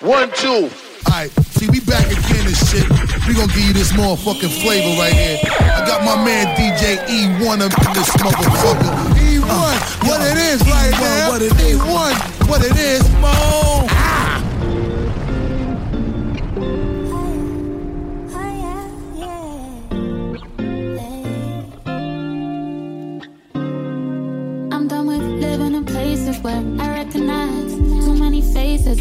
One, two. Alright, see, we back again and shit. We gonna give you this motherfucking flavor right here. I got my man DJ Ewone up in this motherfucker. Ewone, uh, what it is Ewone, right now. What it is. Ewone, what it is. Mo. Ah. I'm done with living in places where I recognize too many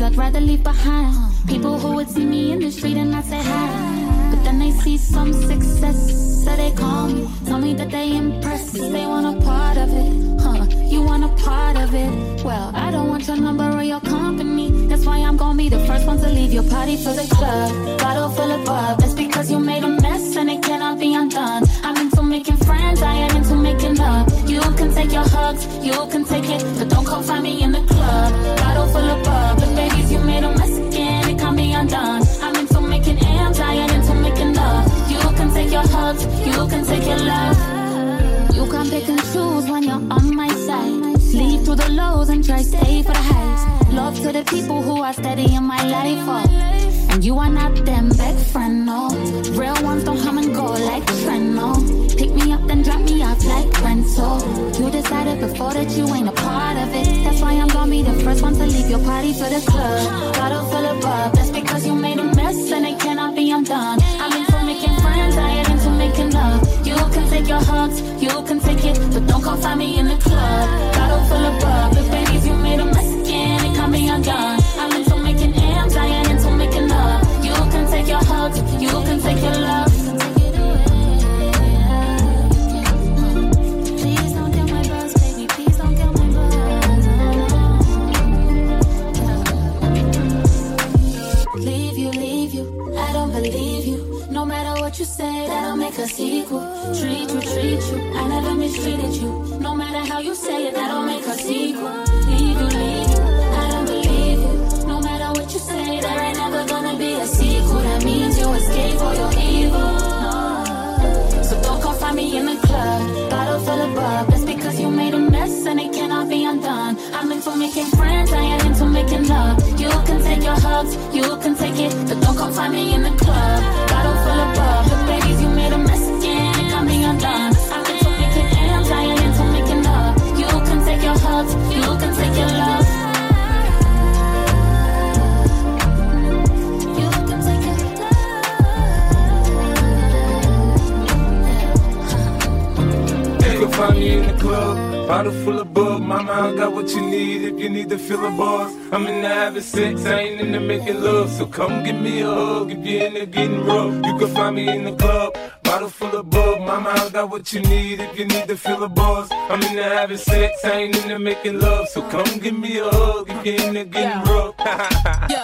I'd rather leave behind. People who would see me in the street and not say hi. But then they see some success, so they call me. Tell me that they impressed, they want a part of it. Huh, you want a part of it. Well, I don't want your number or your company. That's why I'm gonna be the first one to leave your party for the club. Bottle full of bub, that's because you made a mess and it cannot be undone. I'm into making friends, I ain't into making love. You can take your hugs, you can take it, but don't come find me in the club. Bottle full of bub, but babies, you made a mess again, it can't be undone. I'm into making M's, I ain't into making love. You can take your hugs, you can take your love. You can pick and choose when you're on my side. Sleep through the lows and try to stay for the highs. Love to the people who are steady in my life. Oh. And you are not them big friend, no. Real ones don't come and go like trend, no. Pick me up then drop me off like rental. You decided before that you ain't a part of it. That's why I'm gonna be the first one to leave your party for the club. Bottle full of bub. That's because you made a mess and it cannot be undone. I'm into making friends, I ain't into making love. Can take your hugs, you can take it, but don't come find me in the club. Bottle full of bub. But babies, you made a mess again, it can't be undone. I'm into making M's, I ain't into making love. You can take your hugs, you can take your love. Please don't kill my buzz, baby. Please don't kill my buzz. Leave you, leave you. I don't believe you. No matter what you say, that'll make a sequel. Treat you, treat you. I never mistreated you. No matter how you say it, that'll make a sequel. Leave you, leave you. I don't believe you. No matter what you say, there ain't never gonna be a sequel. That means you escape or you're evil. So don't come find me in the club. Bottle full of bub. That's because you made a mess and it cannot be undone. I'm into making friends, I ain't into making love. You can take your hugs, you can take it, but don't come find me in the club. You can find me in the club, bottle full of bug. Mama, I got what you need if you need to fill a bars. I'm in the having sex, I ain't in the making love. So come give me a hug if you're in the getting rough. You can find me in the club, bottle full of bug. Mama, I got what you need if you need to feel a buzz. I'm in the having sex, I ain't in the making love. So come give me a hug if you're in the getting rough. Yo,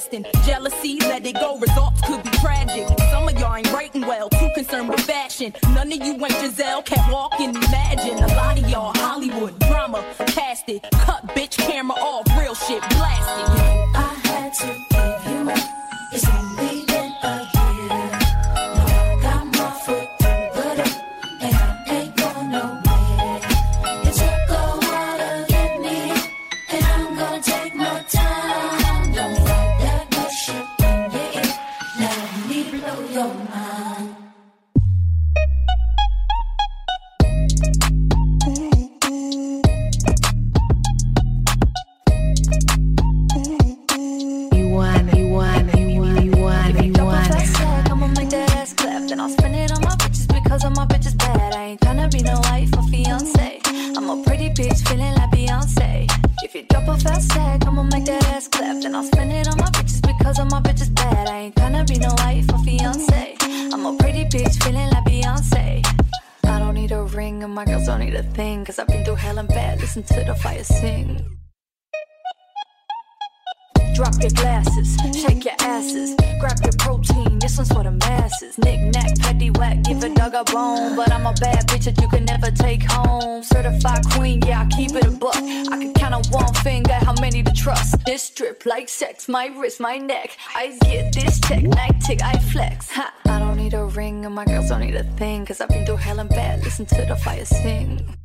lasting. Jealousy, let it go, results could be tragic. Some of y'all ain't writing well, too concerned with fashion. None of you ain't Giselle, can't walk and imagine. My wrist, my neck. I get this check, night tick, I flex. Ha, I don't need a ring, and my girls don't need a thing. Cause I've been through hell and bad, listen to the fire sing.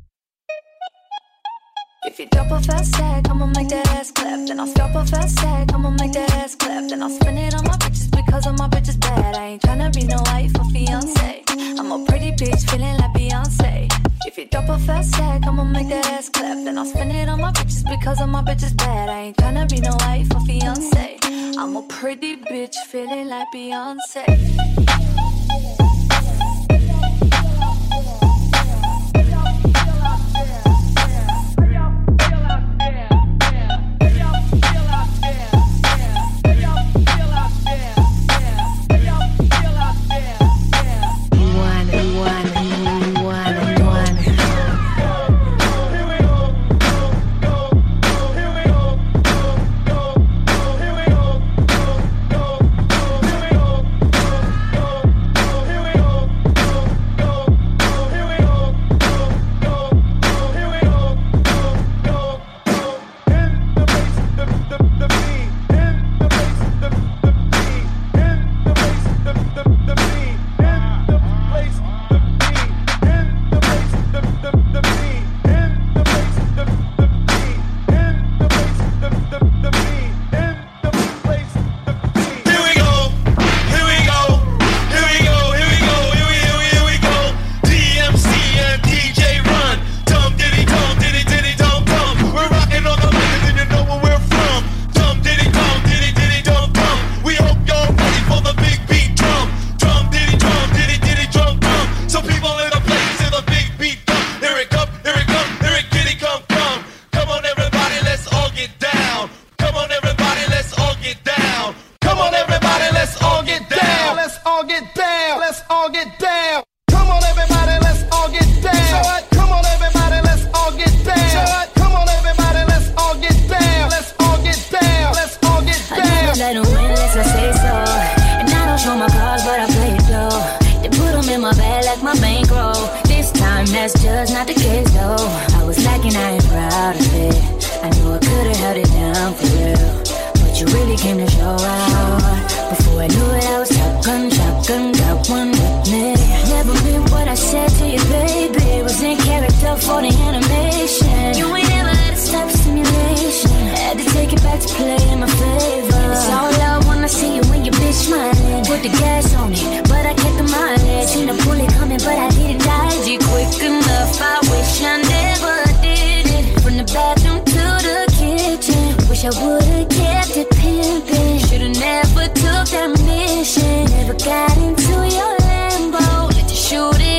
If you drop a fast stack, I'ma make that ass clap. Then I'll stop a fast I'ma make that ass clap. Then I'll spin it on my bitches because of my bitches bad. I ain't tryna be no wife or fiance. I'm a pretty bitch feeling like Beyonce. If you drop a fast stack, I'ma make that ass clap. Then I'll spin it on my bitches because of my bitches bad. I ain't tryna be no wife or fiance. I'm a pretty bitch feeling like Beyonce. That's just not the case, though. I was lacking, I ain't proud of it. I knew I could've held it down for real. But you really came to show out. Before I knew it, I was shotgun, shotgun, got one with me. Never meant what I said to you, baby. It was in character for the animation. You ain't ever let it stop stimulation had to take it back to play in my favor. It's all love when I see you when you bitch my. Put the gas on me, but I kept the mileage. Seen a bullet coming, but I didn't dodge it quick enough. I wish I never did it. From the bathroom to the kitchen, wish I would've kept it pimping. Should've never took that mission. Never got into your Lambo, let you shoot it.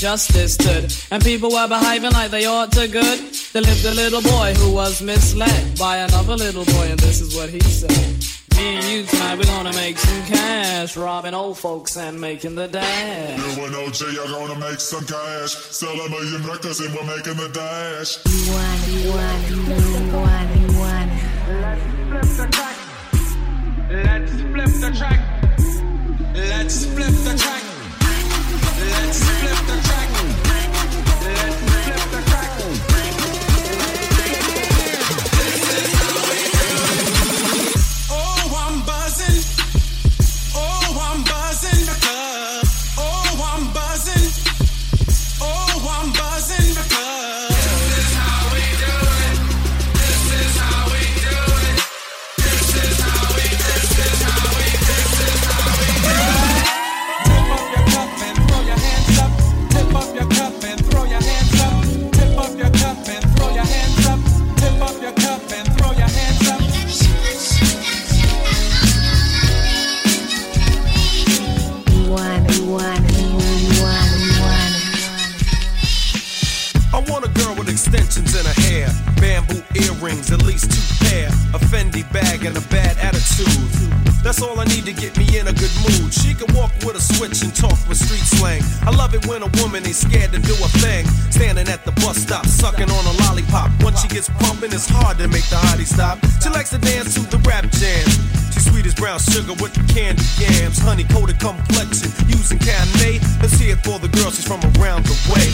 Justice stood, and people were behaving like they ought to good. There lived a little boy who was misled by another little boy, and this is what he said. Me and you tonight, we're gonna make some cash, robbing old folks and making the dash. You and OG are gonna make some cash, sell a million records and we're making the dash. One, one, one, one. Let's flip the track. Let's flip the track. Let's flip the track. Flip the track. hair, a Fendi bag, and a bad attitude. That's all I need to get me in a good mood. She can walk with a switch and talk with street slang. I love it when a woman ain't scared to do a thing. Standing at the bus stop, sucking on a lollipop. Once she gets pumping, it's hard to make the hottie stop. She likes to dance to the rap jam. She's sweet as brown sugar with the candy yams. Honey coated complexion, using Kanye. Let's hear it for the girl, she's from around the way.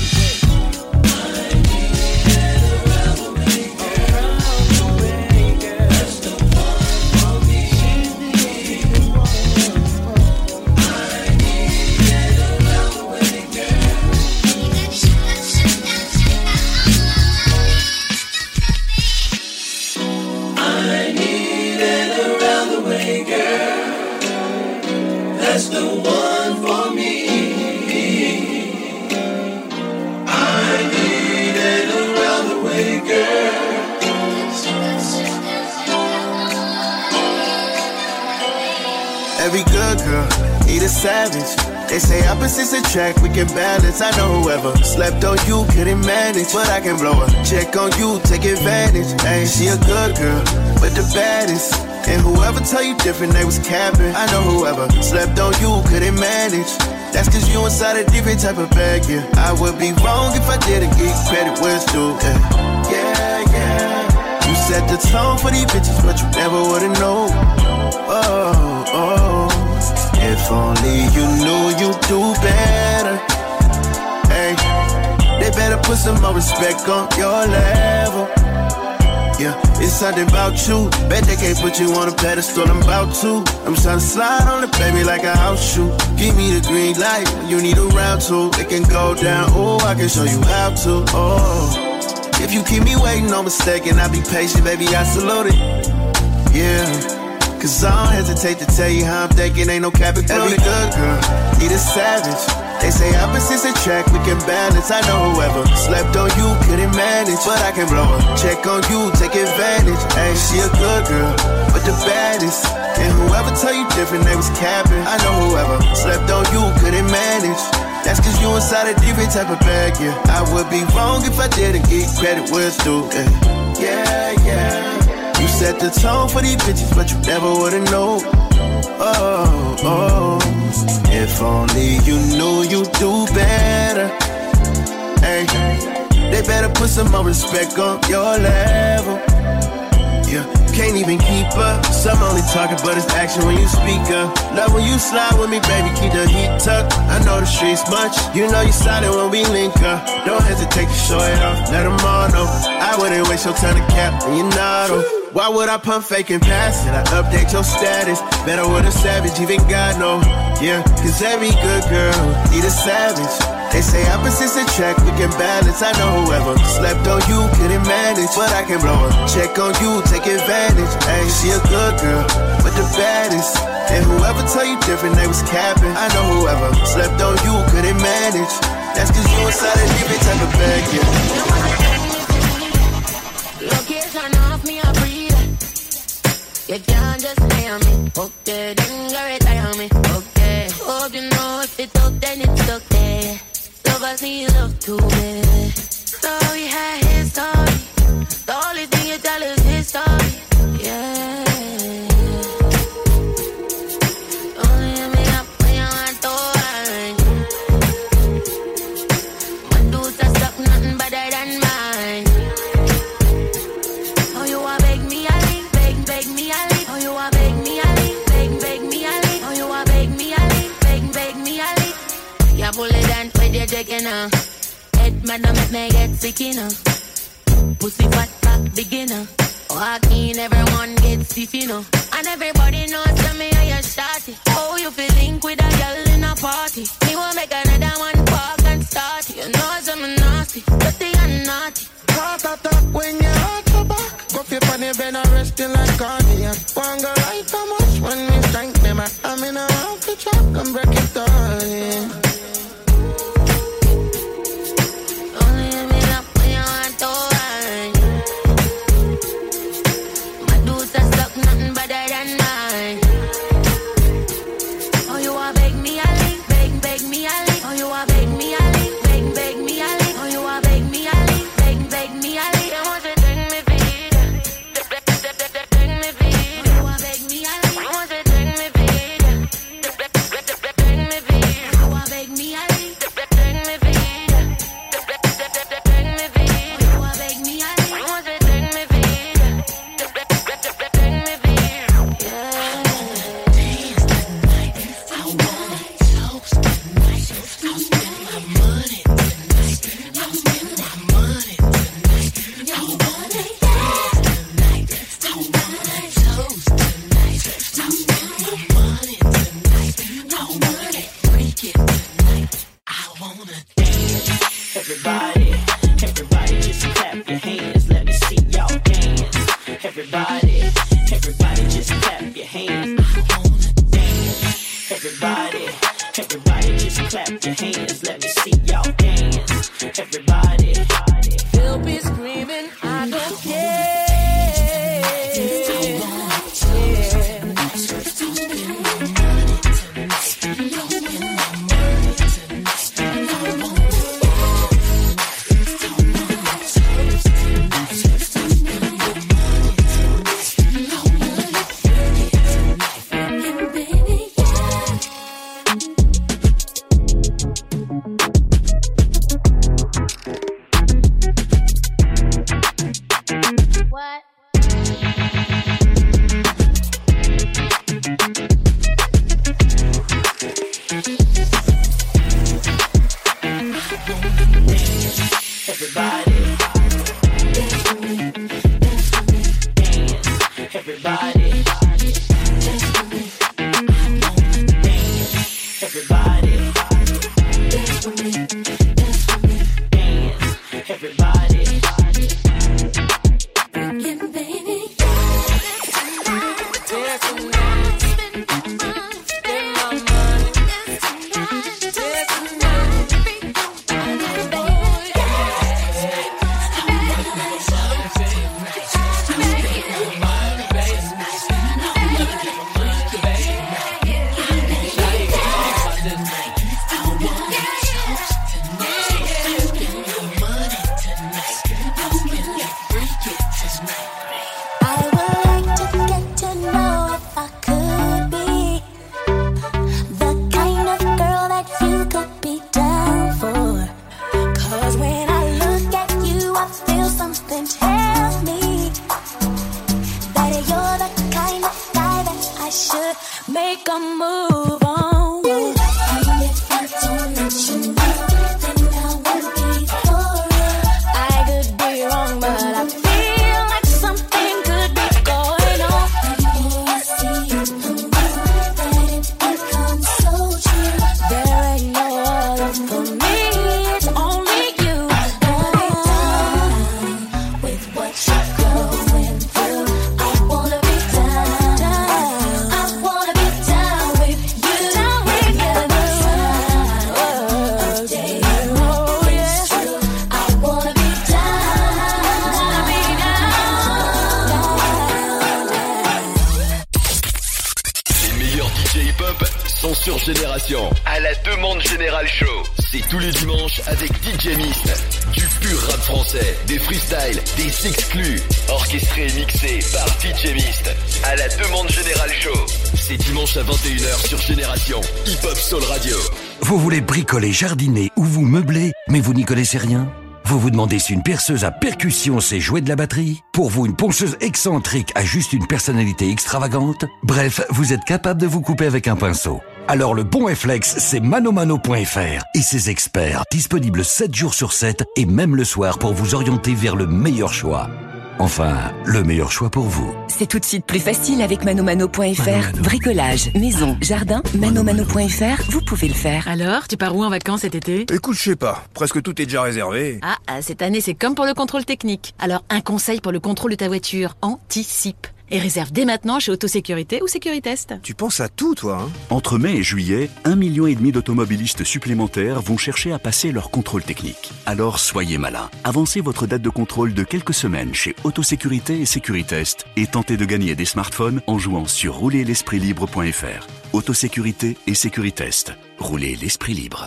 Every good girl need a savage. They say opposites attract, we can balance. I know whoever slept on you couldn't manage, but I can blow a check on you, take advantage. Hey, she a good girl, but the baddest. And whoever tell you different, they was capping. I know whoever slept on you couldn't manage. That's cause you inside a different type of bag, yeah. I would be wrong if I didn't give credit where it's due, yeah. Yeah, yeah. You set the tone for these bitches, but you never would've known. Oh, oh. If only you knew you'd do better. Hey, they better put some more respect on your level. Yeah, it's something about you. Bet they can't put you on a pedestal. I'm about to. I'm trying to slide on the baby like a house shoe. Give me the green light you need a round two. It can go down. Oh, I can show you how to. Oh, if you keep me waiting, no mistake, and I be patient, baby, I salute it. Yeah. Cause I don't hesitate to tell you how I'm thinking, ain't no cap Every good girl need a savage. They say opposites attract, we can balance. I know whoever slept on you couldn't manage, but I can blow a check on you, take advantage. Hey, she a good girl, but the baddest. And whoever tell you different, they was capping. I know whoever slept on you couldn't manage. That's cause you inside a different type of bag, yeah. I would be wrong if I didn't get credit where it's due, yeah. Yeah, yeah. You set the tone for these bitches, but you never would've known. Oh, oh. If only you knew you'd do better. Hey, they better put some more respect on your level. Yeah, can't even keep up. Some only talking, but it's action when you speak up. Love when you slide with me, baby, keep the heat tucked. I know the streets much. You know you solid when we link up. Don't hesitate to show it off. Let them all know. I wouldn't waste your time to cap, and you're know. though. Why would I pump fake and pass it? I update your status. Better with a savage, even God know. Yeah, cause every good girl need a savage. They say opposites attract, we can balance. I know whoever slept on you couldn't manage, but I can blow a check on you, take advantage. Hey, she a good girl, but the baddest. And whoever tell you different, they was capping. I know whoever slept on you couldn't manage. That's cause you inside a different type of bag, yeah. Location off me. You can't just stay on me. Okay, then go retire me. Okay. Hope you know if it's up, then it's okay. Lovers need love too, baby. So we had his story. The only thing you tell is his story. Yeah. Man, I make me get sick enough. Pussy fat, fat, beginner. Oh, Walking, everyone gets stiff, you know. And everybody knows that me are your shotty. Oh, you feel link with a girl in a party. Me will make another one park and start. You know I'm nasty, dirty and naughty. Heart attack when you hurt your back. Go flip on the bed and resting like cardiac. One go right how much when me strength them. I'm in a half the track and break it all. Yeah. Sur Génération. À la demande Général Show. C'est tous les dimanches avec DJ Mist. Du pur rap français, des freestyles, des exclus. Orchestré et mixé par DJ Mist. À la demande Général Show. C'est dimanche à 21h sur Génération. Hip-hop Soul Radio. Vous voulez bricoler, jardiner ou vous meubler, mais vous n'y connaissez rien? Vous vous demandez si une perceuse à percussion sait jouer de la batterie? Pour vous, une ponceuse excentrique a juste une personnalité extravagante? Bref, vous êtes capable de vous couper avec un pinceau. Alors le bon réflexe, c'est manomano.fr et ses experts, disponibles 7 jours sur 7 et même le soir pour vous orienter vers le meilleur choix. Enfin, le meilleur choix pour vous. C'est tout de suite plus facile avec manomano.fr. Bricolage, maison, jardin, manomano.fr, vous pouvez le faire. Alors, tu pars où en vacances cet été? Écoute, je sais pas, presque tout est déjà réservé. Ah, ah, cette année c'est comme pour le contrôle technique. Alors, un conseil pour le contrôle de ta voiture, anticipe. Et réserve dès maintenant chez Autosécurité ou Sécuritest. Tu penses à tout, toi, hein? Entre mai et juillet, un million et demi d'automobilistes supplémentaires vont chercher à passer leur contrôle technique. Alors soyez malin. Avancez votre date de contrôle de quelques semaines chez Autosécurité et Sécuritest et tentez de gagner des smartphones en jouant sur roulerlespritlibre.fr. Autosécurité et Sécuritest. Roulez l'esprit libre.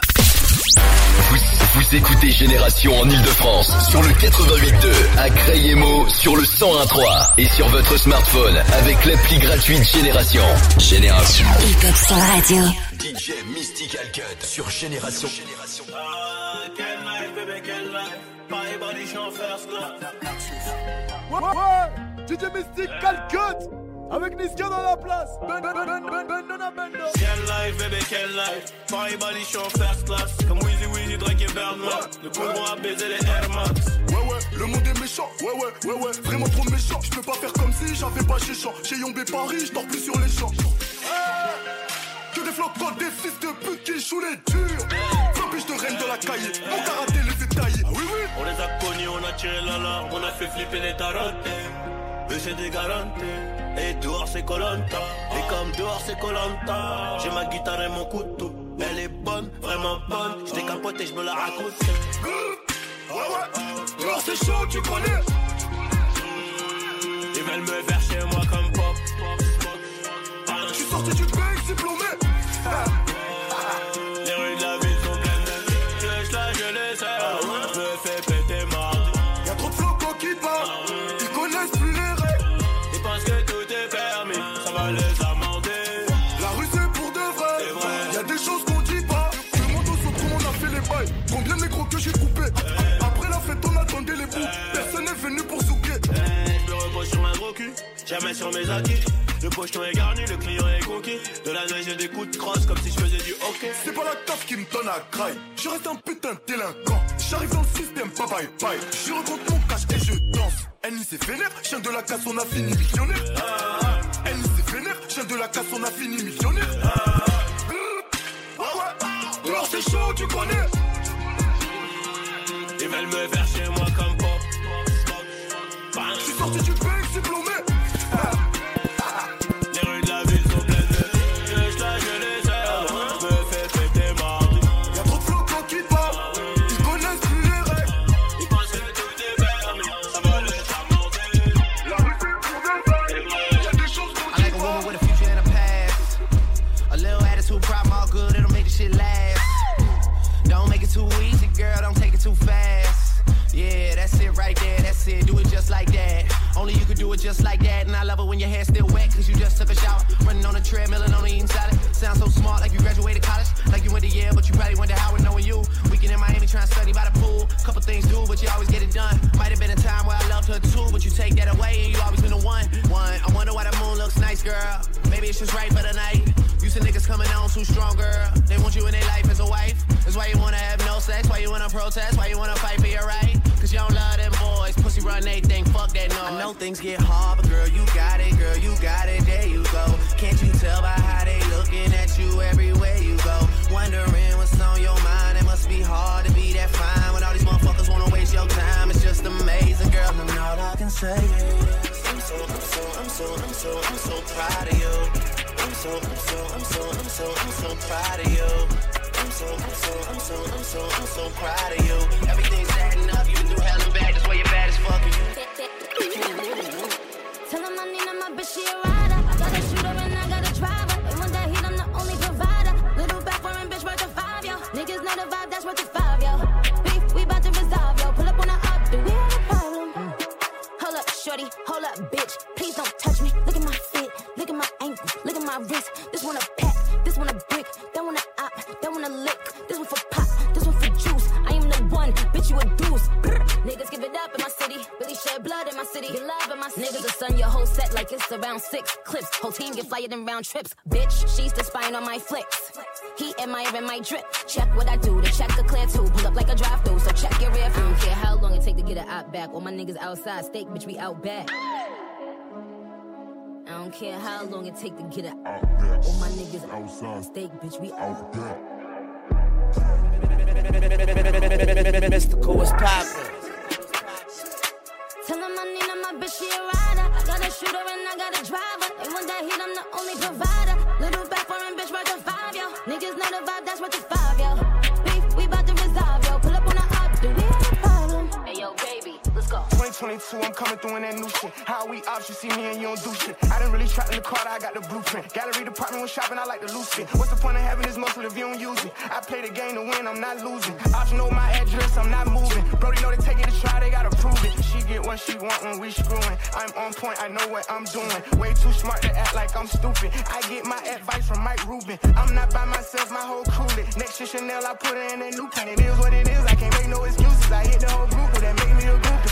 Vous, vous écoutez Génération en Ile-de-France sur le 88.2, à Crayemo sur le 101.3 et sur votre smartphone avec l'appli gratuite Génération. Génération. Hip-Hop la radio. DJ Mystical Cut sur Génération. Ouais, ouais, DJ Mystic Calcute avec Niska dans la place. Ben, ben, ben, ben, ben, ben, ben, ben, ben. Quelle life, bébé, quelle life? Paris, Bali, je suis en first class. Comme Wheezy, Wheezy, Drake et Birdman. Le poumon a baisé les Air Max. Ouais, ouais, le monde est méchant. Ouais, ouais, ouais, ouais. Vraiment trop méchant. Je peux pas faire comme si j'avais pas chez champ. Chez Yombé Paris, je dors plus sur les champs. Que des flocs quand des fils de pute qui jouent les durs. Flopage de reine de la caille. On t'a raté les détails. Ah, oui, oui. On les a connus, on a tiré la larme. On a fait flipper les tarottes. Et c'est des garanties. Et dehors c'est Colanta. Et comme dehors c'est Colanta, j'ai ma guitare et mon couteau. Elle est bonne, vraiment bonne. Je capoté, je me la raconte. Ouais, ouais. Dehors c'est chaud, tu connais. Ils veulent me faire chez moi comme pop. Je suis sorti du bec diplômé. Cul. Jamais sur mes acquis. Le pocheton est garni, le client est conquis. De la neige et des coups de crosse comme si je faisais du hockey. C'est pas la taf qui me donne à graille. Je reste un putain de délinquant. J'arrive dans le système, bye bye bye. Je rencontre mon cash et je danse. Annie c'est vénère, chien de la casse, on a fini millionnaire. Annie c'est vénère, chien de la casse, on a fini millionnaire. Ouais, ouais. C'est chaud, tu connais. Ils veulent me faire chez moi comme pop. Je suis sorti du do it just like that, and I love it when your hair's still wet, cause you just took a shower. Running on a treadmill and only eating salad. Sound so smart, like you graduated college, like you went to Yale, but you probably went to Howard knowing you. Weekend in Miami trying to study by the pool. Couple things do, but you always get it done. Might have been a time where I loved her too, but you take that away, and you always been the one. One, I wonder why the moon looks nice, girl. Maybe it's just right for the night. You see niggas coming on too strong, girl. They want you in their life as a wife. That's why you wanna have no sex, why you wanna protest, why you wanna fight for your right. Cause you don't love them boys. Pussy run they think, fuck that noise. I know things get hard, but girl, you got it, girl, you got it, there you go. Can't you tell by how they looking at you everywhere you go? Wondering what's on your mind. It must be hard to be that fine when all these motherfuckers wanna waste your time. It's just amazing, girl. And all I can say is, I'm so, I'm so, I'm so, I'm so, I'm so proud of you. I'm so, I'm so, I'm so, I'm so, I'm so proud of you. I'm so, I'm so, I'm so, I'm so, I'm so proud of you. Everything's adding up. You can do hell and back. That's why you're bad as fuck. Tell him I need my bitch, she a. wrist. This one a pack, this one a brick, that one a op, that one a lick. This one for pop, this one for juice. I am the one, bitch, you a deuce. Brr. Niggas give it up in my city, really shed blood in my city. Get love in my city. Niggas will sun your whole set like it's around six clips. Whole team get flyer than round trips. Bitch, she's the spine on my flicks. He admiring my drip. Check what I do, the check a clear too. Pull up like a drive through, so check your rear view. I don't care how long it take to get an op back. All my niggas outside, steak, bitch, we out back. I don't care how long it take to get it out. All my niggas outside, steak, bitch, we out back. Mystical, what's poppin'? Tell him I need him, my bitch, she a rider. I got a shooter and I got a driver. They want that heat, I'm the only provider. Little back foreign bitch worth a five, yo. Niggas know the vibe, that's worth a five, yo. 2022, I'm coming through in that new shit. How we ops, you see me and you don't do shit. I didn't really trap in the car, I got the blueprint. Gallery department when shopping, I like to lose it. What's the point of having this muscle if you don't use it? I play the game to win, I'm not losing. Ops know my address, I'm not moving. Brody know they take it to try, they gotta prove it. She get what she want when we screwing. I'm on point, I know what I'm doing. Way too smart to act like I'm stupid. I get my advice from Mike Rubin. I'm not by myself, my whole crew lit. Next to Chanel, I put her in that new paint. It is what it is, I can't make no excuses. I hit the whole group, that make me a groupie.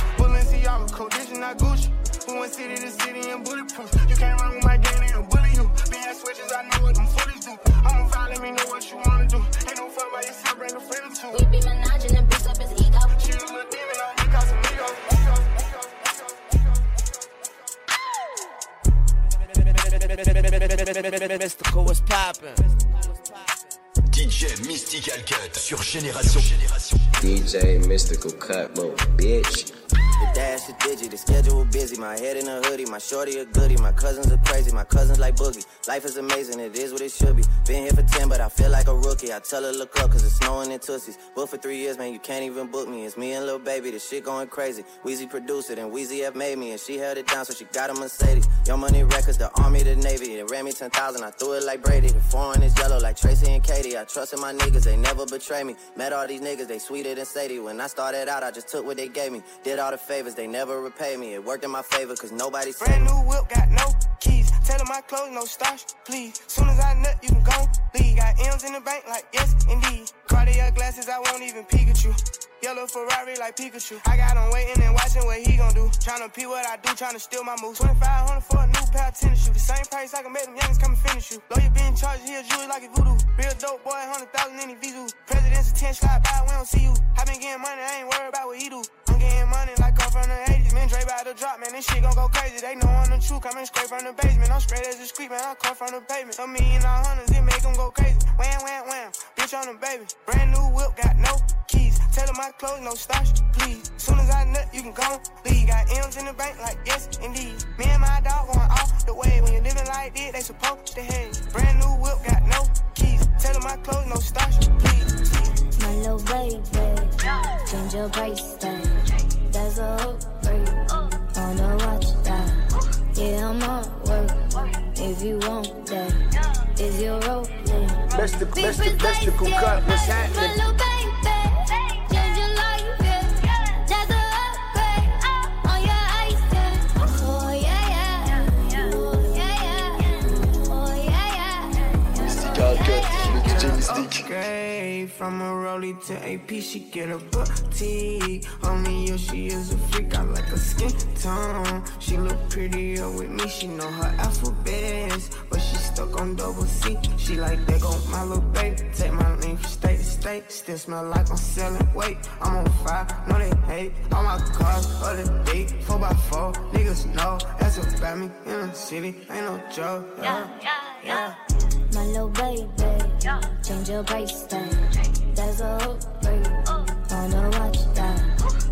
Balenciaga, Codition, not Gucci. We went city to city and bulletproof? You can't run with my gang, they'll bully you. Being switches, I know what them fullies do. I'm a file, let me know what you wanna do. Ain't no fun by yourself, bring a friend or two. We be menaging and boost up his ego. She a little demon, I'll make out some ego. Mystical, what's poppin'? DJ Mystical Cut sur Génération. DJ Mystical Cut, little bitch. The dash is digi, the schedule busy. My head in a hoodie, my shorty a goodie. My cousins are crazy, my cousins like boogie. Life is amazing, it is what it should be. Been here for 10, but I feel like a rookie. I tell her look up, cause it's snowing in Tussies. Booked for three years, man, you can't even book me. It's me and Lil Baby, the shit going crazy. Weezy produced it, and Weezy F made me, and she held it down, so she got a Mercedes. Your money records, the army, the navy. It ran me 10,000, I threw it like Brady. The foreign is yellow like Tracy and Katie. I trusted my niggas, they never betray me. Met all these niggas, they sweeter than Sadie. When I started out, I just took what they gave me. Did all the favors, they never repay me. It worked in my favor, cause nobody Brand new whip, got no keys. Tell them my clothes, no starch, please. Soon as I nut, you can go leave. Got M's in the bank, like yes, indeed. Cartier glasses, I won't even peek at you. Yellow Ferrari like Pikachu. I got him waiting and watching what he gon' do. Tryna pee what I do, tryna steal my moves. 2500 for a new pair of tennis shoes. The same price I can make them youngins come and finish you. Lawyer being charged, he a jewelry like a voodoo. Real dope boy, 100,000 in his visu. President's attention, slide by, we don't see you. I been getting money, I ain't worried about what he do. I'm getting money like I'm from the 80s. Man, Dre about to drop, man, this shit gon' go crazy. They know I'm the truth, coming straight from the basement. I'm straight as a street, man, I come from the pavement. A million all hundreds, it make them go crazy. Wham, wham, wham, bitch on the baby. Brand new whip, got no keys. Tell my clothes, no starch, please. Soon as I nut, you can go leave. Got M's in the bank, like yes, indeed. Me and my dog going off the way. When you're living like this, they supposed to hate. Brand new whip, got no keys. Tell my clothes, no starch, please. My little baby, change your bracelet. Upgrade on the watch that. Yeah, I'm on work. If you want that, is your role? Mystical, mystical cut, what's happening? Le DJ Mystique. Upgrade from a rollie to AP, she get a boutique. Only you, she is a freak. I like her skin tone. She look prettier with me. She know her alphabets, but she stuck on double C. She like that go my little baby. Take my name from state to state. Still smell like I'm selling weight. I'm on fire, no they hate. All my cars of the day, four by four. Niggas know that's about me in the city. Ain't no joke. Yeah, yeah, yeah. My little baby, change your bracelet. There's a upgrade on the watch that.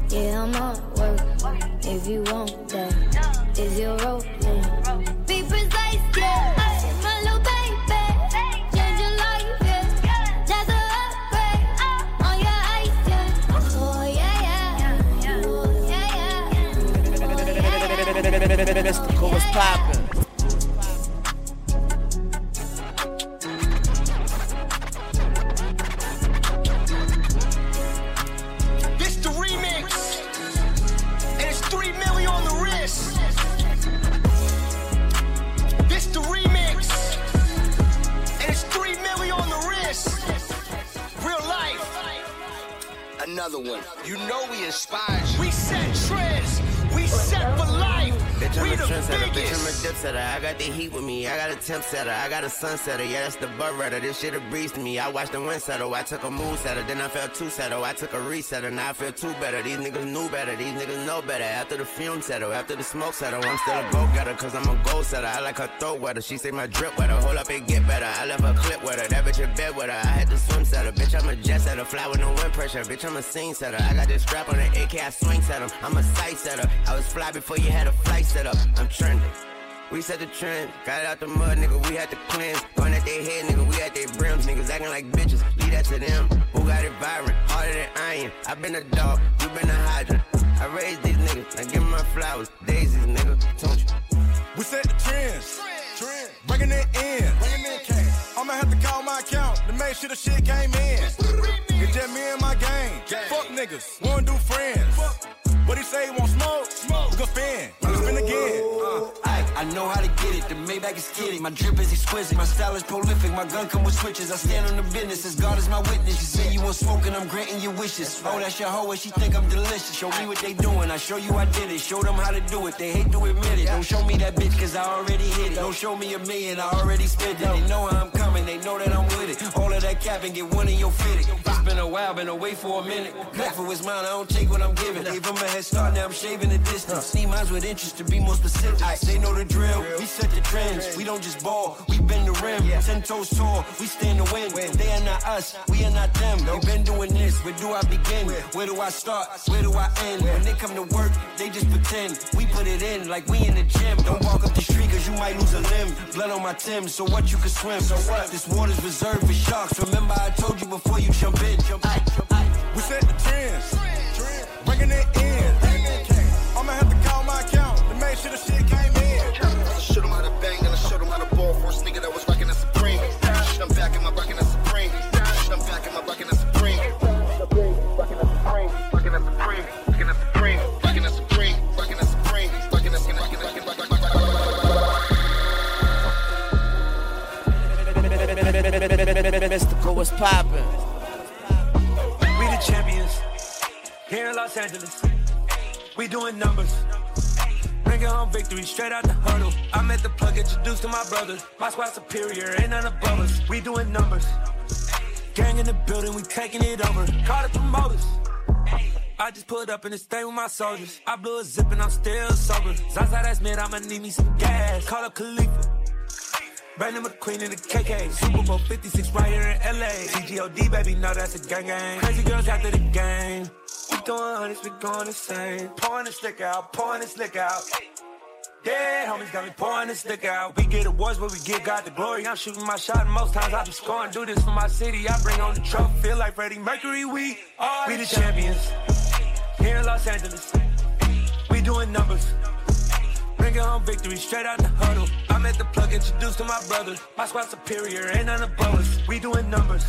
Yeah, I'm on work. If you want that, is your role? Be precise, yeah. My little baby, Another one. You know we inspired you. We set trends. Bitch, I'm we a the trendsetter, bitch. I'm a dip setter. I got the heat with me, I got a temp setter, I got a sunsetter. Yeah, that's the butt redder. This shit a breeze to me. I watched the wind settle, I took a mood setter, then I felt two settle. I took a resetter, now I feel two better. These niggas knew better, these niggas know better. After the fume settle, after the smoke settle, I'm still a go getter, cause I'm a goal setter. I like her throat wetter, she say my drip wetter. Hold up, it get better. I left her clip with her, that bitch in bed with her. I had to swim setter, bitch, I'm a jet setter. Fly with no wind pressure, bitch, I'm a scene setter. I got this strap on the AK, I swing setter. I'm a sight setter. I was fly before you had a flight set up. I'm trending. We set the trend, got it out the mud, nigga. We had to cleanse. Going at their head, nigga. We at their brims, niggas acting like bitches. Leave that to them. Who got it vibrant, harder than iron. I been a dog, you been a hydrant. I raised these niggas, I give my flowers. Daisies, nigga. Don't you? We set the trends. Trend. Bringing it in. Bringing in. I'ma have to call my account to make sure the shit came in. It's just me and my gang. Fuck niggas. Wanna do friends. What he say? he Want smoke? Smoke. We gon' spin. Again. Know how to get it, the Maybach is kitty. My drip is exquisite, my style is prolific. My gun come with switches. I stand on the business as God is my witness. You say you want smoke and I'm granting your wishes. Oh, that's your hoe and she think I'm delicious. Show me what they doing, I show you I did it. Show them how to do it, they hate to admit it. Don't show me that bitch cause I already hit it. Don't show me a million, I already spent it. They know how I'm coming, they know that I'm with it. All of that cap and get one in your fitted. It's been a while, been away for a minute. For his mine, I don't take what I'm giving. Gave him a head start, now I'm shaving the distance. See mines with interest to be more specific. They know the drill, we set the trends. We don't just ball, we bend the rim. Ten toes tall, we stand to win. They are not us, we are not them. We been doing this, where do I begin? Where do I start? Where do I end? When they come to work, they just pretend. We put it in like we in the gym. Don't walk up the street cause you might lose a limb. Blood on my Tim, so what you can swim. So what? This water's reserved for sharks. Remember I told you before you jump in. We set the trends, bringing it in. First nigga that was rocking that Supreme. I'm back in my rocking that Supreme. I'm back in my rocking that Supreme. Rocking that Supreme. Rocking that Supreme. Rocking that Supreme. Rocking that Supreme. Rocking that Supreme. Rocking that Supreme. Rocking that Supreme. Mystical, what's poppin'? We the champions here in Los Angeles. We doing numbers. Bringing home victory straight out the huddle. I met the plug, introduced to my brothers. My squad superior, ain't none above us. We doing numbers. Gang in the building, we taking it over. Call the promoters. I just pulled up in this with my soldiers. I blew a zip and I'm still sober. Zaza, that's mid, I'ma need me some gas. Call up Khalifa. Brandon McQueen in the KK. Super Bowl 56 right here in LA. TGOD, baby, know that's a gang gang. Crazy girls after the game. We going hundreds, we going insane. Pouring this lick out, pouring this lick out. Yeah, homies got me pouring this lick out. We get awards, but we give God the glory. I'm shooting my shot, and most times I be scoring. Do this for my city, I bring on the truck. Feel like Freddie Mercury, we are we the champions. Here in Los Angeles, we doing numbers. Bringing home victory straight out the huddle. I met the plug, introduced to my brothers. My squad superior, ain't none above us. We doing numbers.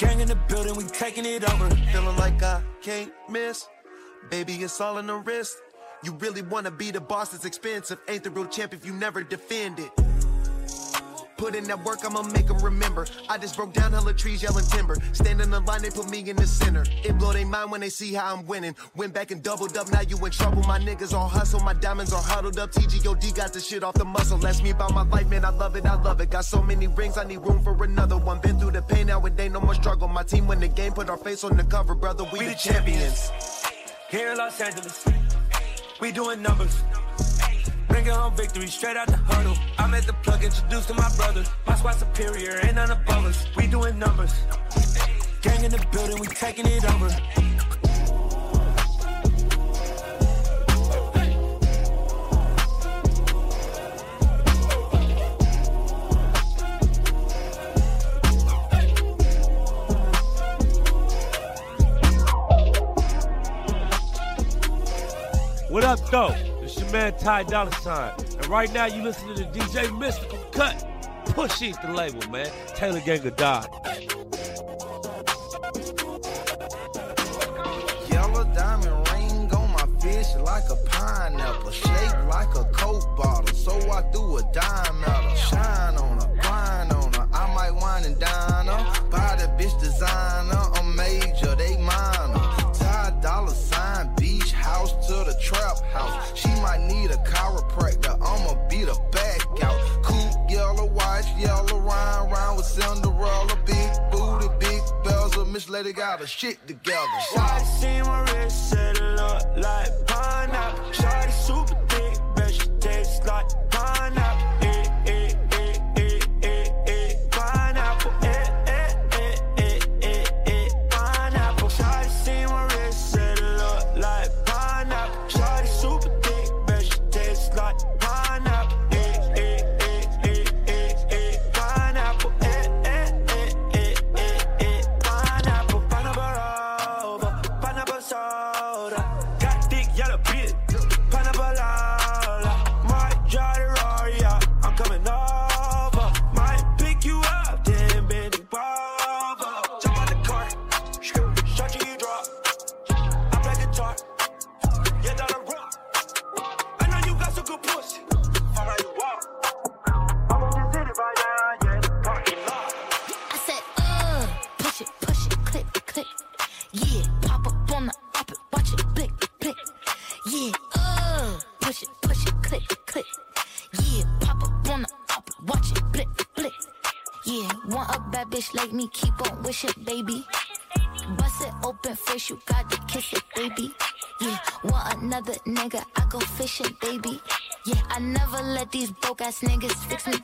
Gang in the building, we taking it over. Feeling like I can't miss. Baby, it's all in the wrist. You really wanna be the boss, it's expensive. Ain't the real champ if you never defend it. Put in that work, I'ma make them remember. I just broke down hella trees, yelling timber. Stand in the line, they put me in the center. It blow their mind when they see how I'm winning. Went back and doubled up, now you in trouble. My niggas all hustle, my diamonds are huddled up. TGOD got the shit off the muscle. Ask me about my life, man, I love it, I love it. Got so many rings, I need room for another one. Been through the pain, now it ain't no more struggle. My team win the game, put our face on the cover, brother. We, We the the champions. Here in Los Angeles, we doing numbers. Bringing home victory straight out the huddle. I met the plug, introduced to my brothers. My squad superior, ain't none above us. We doing numbers. Gang in the building, we taking it over. What up, though? Man Ty Dolla Sign. And right now, you listening to the DJ Mystical Cut. Push it, the label, man. Taylor Gang of Die. Yellow diamond ring on my fish like a pineapple, shaped like a coke bottle. So I threw a dime at her, shine on her, grind on her. I might wine and dine her, buy the bitch designer. A got her shit together. Shawty see my wrist, said it look like pineapple. Shawty super thick, bet she tastes like pineapple. Ass niggas fix me,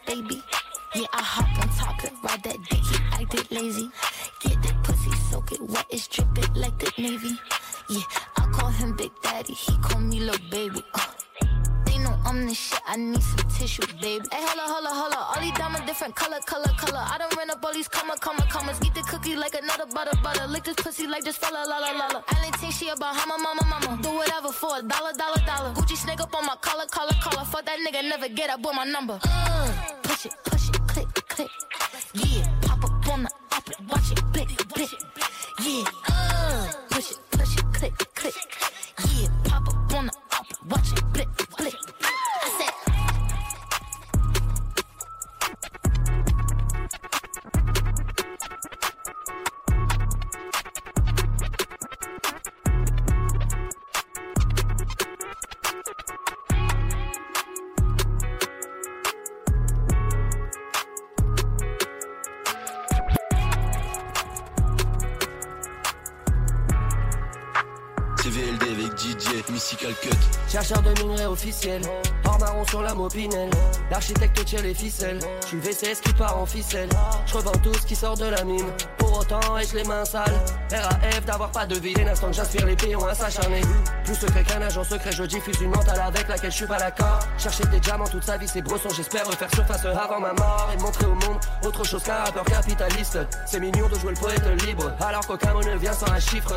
Tient les ficelles, je suis VCS qui part en ficelle. Je revends tout ce qui sort de la mine, autant ai-je les mains sales? RAF d'avoir pas deviné l'instant que j'aspire les pions à s'acharner. Plus secret qu'un agent secret, je diffuse une mentale avec laquelle je suis pas d'accord. Chercher des diamants toute sa vie, c'est brosson, j'espère refaire surface avant ma mort et montrer au monde autre chose qu'un rappeur capitaliste. C'est mignon de jouer le poète libre, alors qu'aucun mot ne vient sans un chiffre.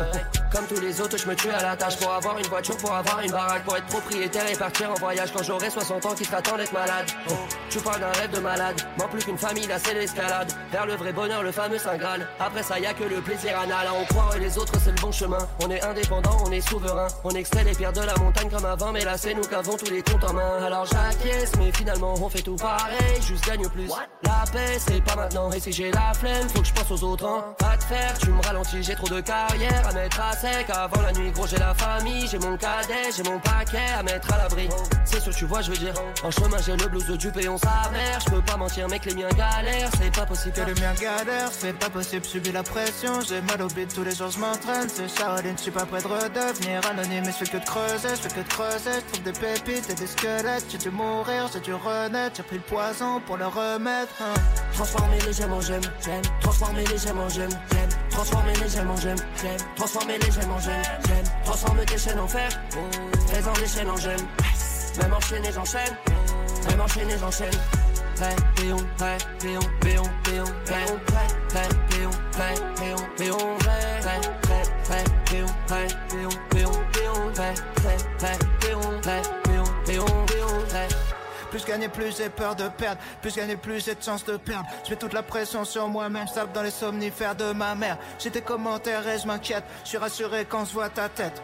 Comme tous les autres, je me tue à la tâche pour avoir une voiture, pour avoir une baraque, pour être propriétaire et partir en voyage quand j'aurai 60 ans qui temps d'être malade. Oh, tu parles d'un rêve de malade, moins plus qu'une famille, là c'est l'escalade. Vers le vrai bonheur, le fameux Saint Graal. Après ça, y a que le plaisir anal. À en croire et les autres, c'est le bon chemin. On est indépendant, on est souverain. On extrait les pierres de la montagne comme avant, mais là c'est nous qu'avons tous les comptes en main. Alors j'acquiesce, mais finalement on fait tout pareil, juste gagne plus. La paix, c'est pas maintenant. Et si j'ai la flemme, faut que je pense aux autres. Hein. Pas de faire, tu me ralentis, j'ai trop de carrière à mettre à sec. Avant la nuit, gros, j'ai la famille, j'ai mon cadet, j'ai mon paquet à mettre à l'abri. C'est sûr, tu vois, je veux dire. En chemin, j'ai le blues du péon sa mère. Je peux pas mentir, mec, les miens galèrent, c'est pas possible. Que le mien galère, c'est pas possible, subis la pression. J'ai mal au bide, tous les jours je m'entraîne. C'est Charline, je suis pas prêt de redevenir anonyme. Mais je fais que de creuser, je fais que de creuser. Je trouve des pépites et des squelettes. J'ai dû mourir, j'ai dû renaître. J'ai pris le poison pour le remettre. hein. Transformer les gemmes en gemmes, j'aime. Transformer les gemmes en gemmes, j'aime. Transformer les gemmes en gemmes, j'aime. Transformer les gemmes en gemmes, j'aime. Transformer tes chaînes en fer, faisant des chaînes en gemmes. Même enchaîné, j'enchaîne. Même enchaîné, j'enchaîne. Plus gagner, plus j'ai peur de perdre. Plus gagner, plus j'ai de chance de perdre. Je mets toute la pression sur moi-même, stable dans les somnifères de ma mère. J'ai des commentaires et je m'inquiète. Je suis rassuré quand je vois ta tête.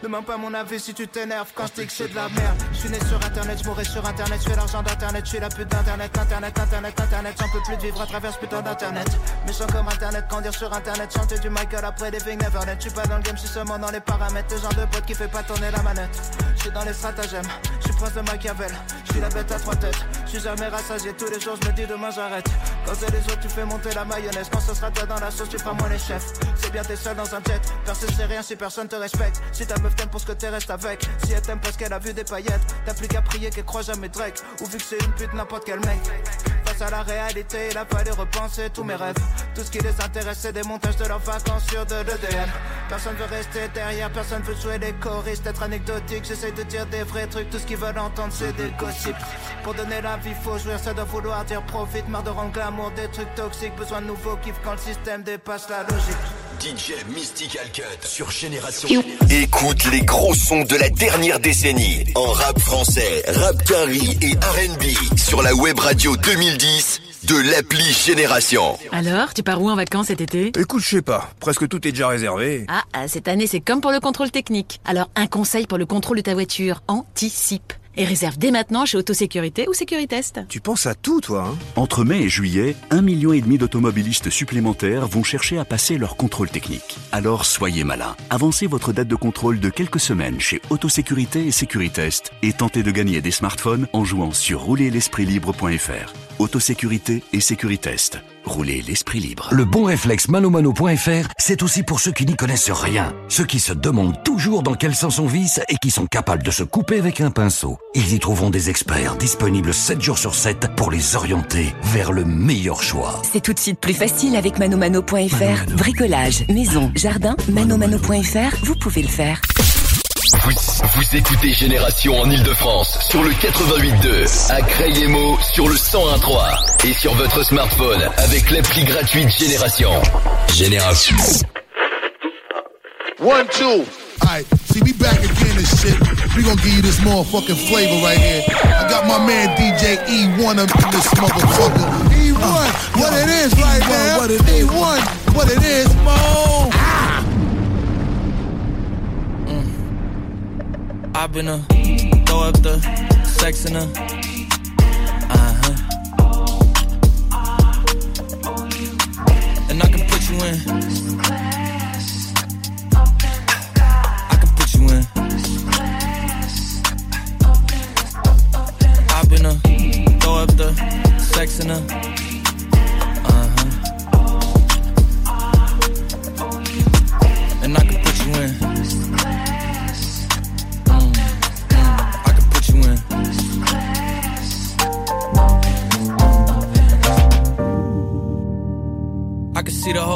Demande pas mon avis si tu t'énerves quand je dis que c'est de la merde. Je suis né sur internet, je mourrai sur internet, je fais l'argent d'internet, je suis la pute d'internet, internet, internet, internet, j'en peux plus de vivre à travers ce putain d'internet. Méchant comme internet, grandir sur internet, chanter du Michael après des things never net. Je suis pas dans le game, je suis seulement dans les paramètres. Le genre de pote qui fait pas tourner la manette. Je suis dans les stratagèmes, je suis prince de Machiavel, je suis la bête à trois têtes. Je suis jamais rassasié, tous les jours je me dis demain j'arrête. Quand c'est les autres, tu fais monter la mayonnaise. Quand ce sera toi dans la sauce, tu feras moins les chefs. C'est bien, t'es seul dans un jet. Personne sait rien si personne te respecte. Si ta t'aime pour ce que t'es, avec. Si elle t'aime parce qu'elle a vu des paillettes, t'as plus qu'à prier qu'elle croit jamais Drake. Ou vu que c'est une pute, n'importe quel mec. Face à la réalité, il a fallu repenser tous mes rêves. Tout ce qui les intéresse, c'est des montages de leurs vacances sur de l'EDM. Personne veut rester derrière, personne veut jouer les choristes, être anecdotique. J'essaie de dire des vrais trucs, tout ce qu'ils veulent entendre, c'est des gossips. Pour donner la vie, faut jouir, ça doit vouloir dire profite. Marre de rendre glamour des trucs toxiques, besoin de nouveaux kiffs quand le système dépasse la logique. DJ Mystical Cut sur Génération. Écoute les gros sons de la dernière décennie en rap français, rap carry et R&B sur la web radio 2010 de l'appli Génération. Alors, tu pars où en vacances cet été? Écoute, je sais pas, presque tout est déjà réservé. Ah, ah, cette année c'est comme pour le contrôle technique. Alors, un conseil pour le contrôle de ta voiture, anticipe. Et réserve dès maintenant chez Autosécurité ou Sécuritest. Tu penses à tout, toi, hein? Entre mai et juillet, un million et demi d'automobilistes supplémentaires vont chercher à passer leur contrôle technique. Alors soyez malin. Avancez votre date de contrôle de quelques semaines chez Autosécurité et Sécuritest et tentez de gagner des smartphones en jouant sur roulerlespritlibre.fr. Autosécurité et Sécuritest. roulez l'esprit libre. Le bon réflexe manomano.fr, c'est aussi pour ceux qui n'y connaissent rien. Ceux qui se demandent toujours dans quel sens on visse et qui sont capables de se couper avec un pinceau. Ils y trouveront des experts disponibles 7 jours sur 7 pour les orienter vers le meilleur choix. C'est tout de suite plus facile avec manomano.fr. Bricolage, maison, jardin, manomano.fr, vous pouvez le faire. Vous, vous écoutez Génération en Ile-de-France sur le 88.2, à Crayemo sur le 101.3 et sur votre smartphone avec l'appli gratuite Génération. Génération. One, two. Alright, see, we back again and shit. We gonna give you this motherfucking flavor right here. I got my man DJ E1 up in this motherfucker. E1, what it is right now. What it is. E1, what it is, Mo. I've been a throw up the sex in a uh huh. And I can put you in. I can put you in. I've been a throw up the sex in a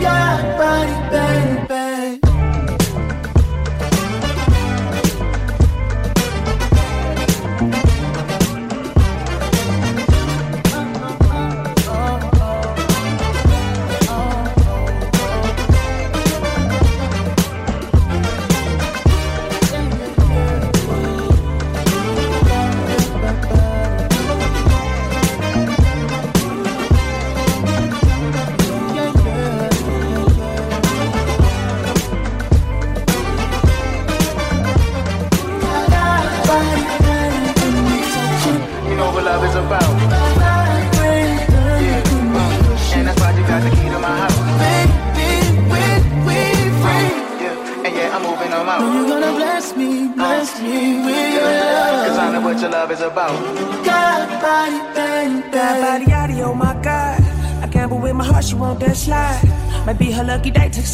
God, body, baby.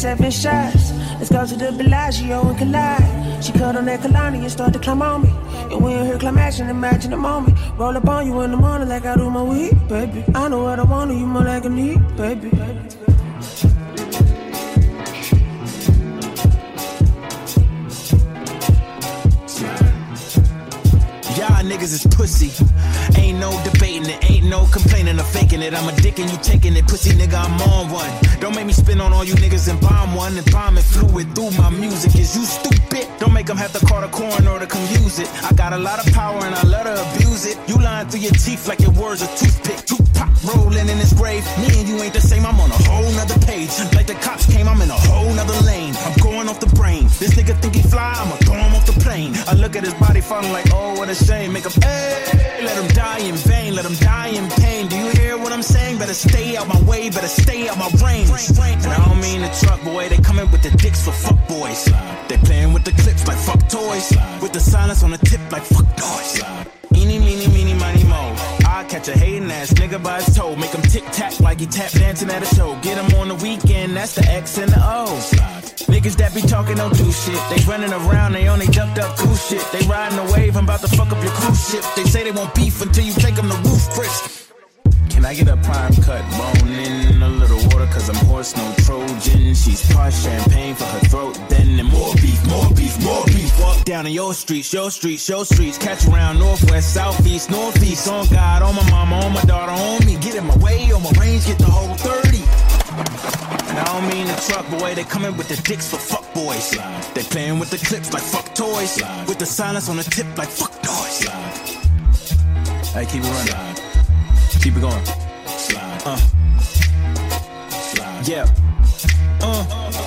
Seven shots. Let's go to the Bellagio and collide. She cut on that Kehlani and start to climb on me. And when her climb action, imagine the moment. Roll up on you in the morning like I do my weed, baby. I know what I want, you more like a need, baby. Faking it. I'm a dick and you taking it, pussy nigga, I'm on one. Don't make me spin on all you niggas and bomb one and bomb it fluid through my music. Is you stupid? Don't make them have to call the coroner to come use it. I got a lot of power and I let her abuse it. You lying through your teeth like your words a toothpick. Tupac rolling in his grave. Me and you ain't the same, I'm on a whole nother page. Like the cops came, I'm in a whole nother lane. I'm going off the brain. This nigga think he fly, I'ma throw him plane. I look at his body falling like, oh, what a shame. Make him, hey, let him die in vain, let him die in pain. Do you hear what I'm saying? Better stay out my way, better stay out my range. And I don't mean the truck boy, they coming with the dicks for fuck boys. They playing with the clips like fuck toys. With the silence on the tip like fuck noise. Eeny, meeny, meeny, miny, mo. I catch a hating ass nigga by his toe. Make him tic tac like he tap dancing at a show. Get him on the weekend, that's the X and the O. Niggas that be talking don't do shit. They running around, they only ducked up cool shit. They riding the wave, I'm about to fuck up your cruise ship. They say they want beef until you take them to Ruth's Chris. Can I get a prime cut bone in a little water? Cause I'm horse, no Trojan. She's part champagne for her throat. Then and more beef, more beef, more beef. Walk down in your streets, your streets, your streets. Catch around northwest, southeast, northeast. On God, on my mama, on my daughter, on me. Get in my way, on my range, get the whole 30. I don't mean the truck boy, they coming with the dicks for fuck boys. They playing with the clips like fuck toys. With the silence on the tip like fuck noise. Hey, keep it running. Keep it going. Uh. Yeah. Uh.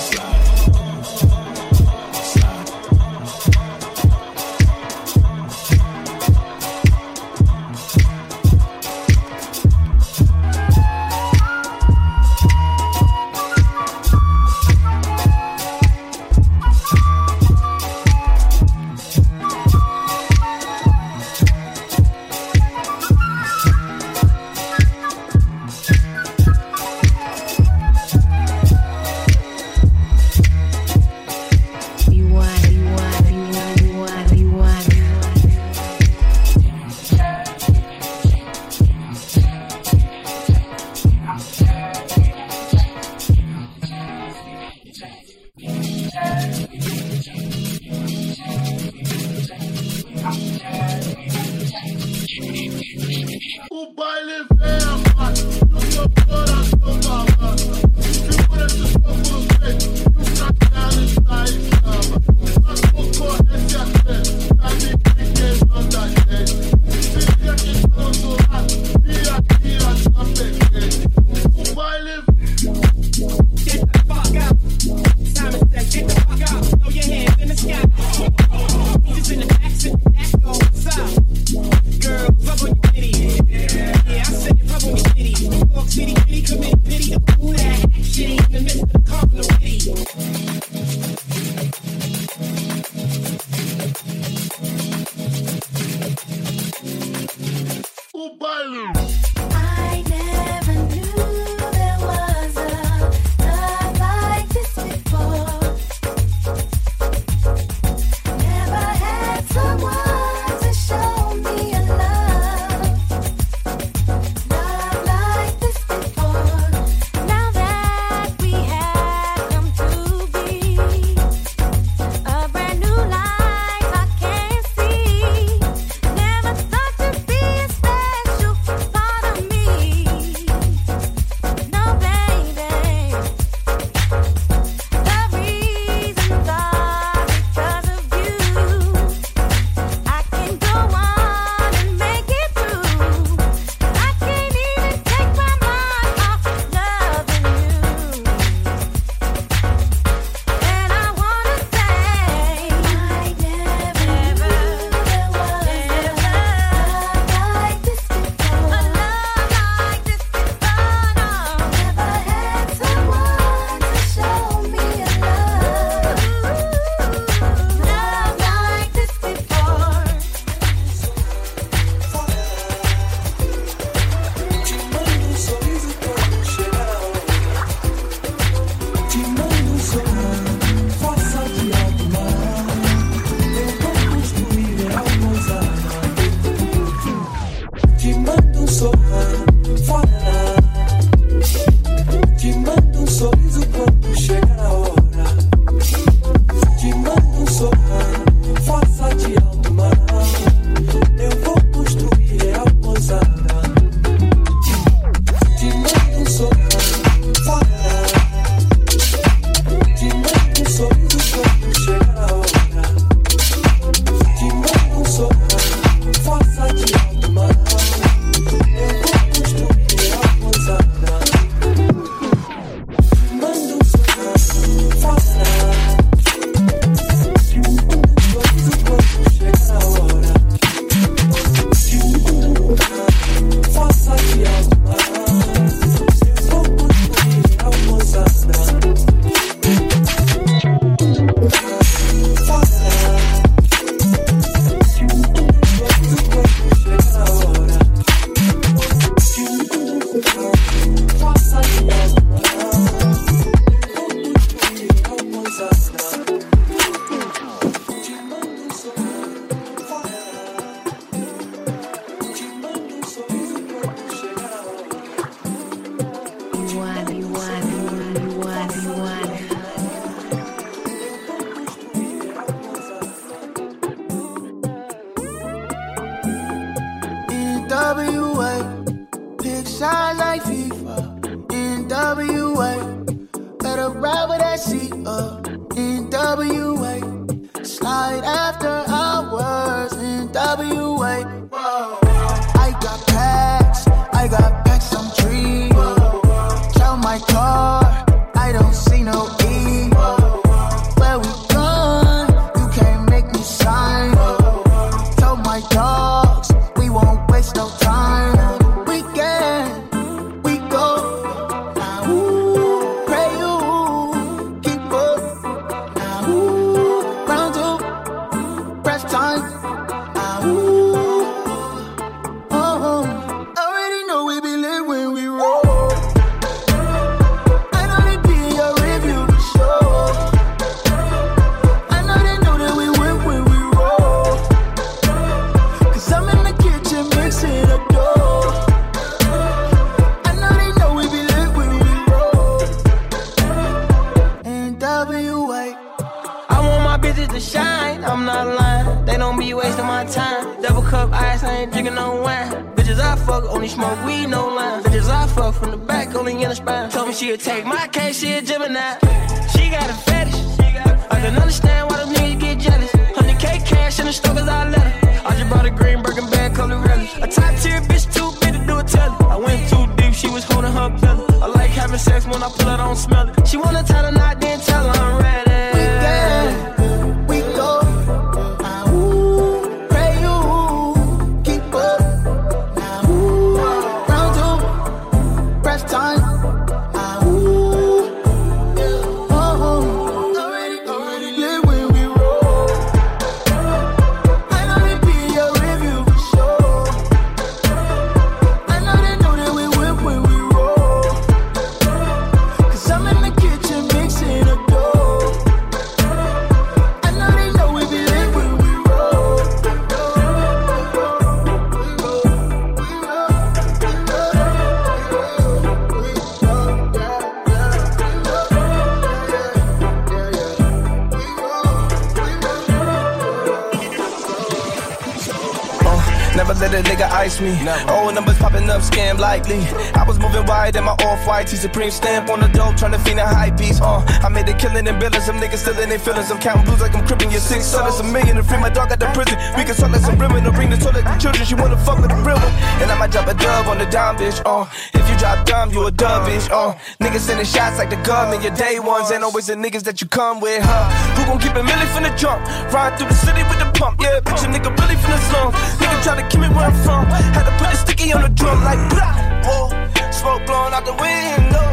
Their feelings. I'm counting blues like I'm crippin' your six sons. A million to free my dog out the prison. We can talk like some women to bring the toilet to children. She wanna fuck with the real one. And I might drop a dub on the dime, bitch. Uh, if you drop dumb, you a dub, bitch. Uh, niggas sending shots like the government. Your day ones ain't always the niggas that you come with, huh? Who gon' keep a milli from the jump? Ride through the city with the pump, yeah. Bitch, a nigga really from the slum. Nigga try to keep me where I'm from. Had to put a sticky on the drum like blah. Oh, smoke blowing out the window.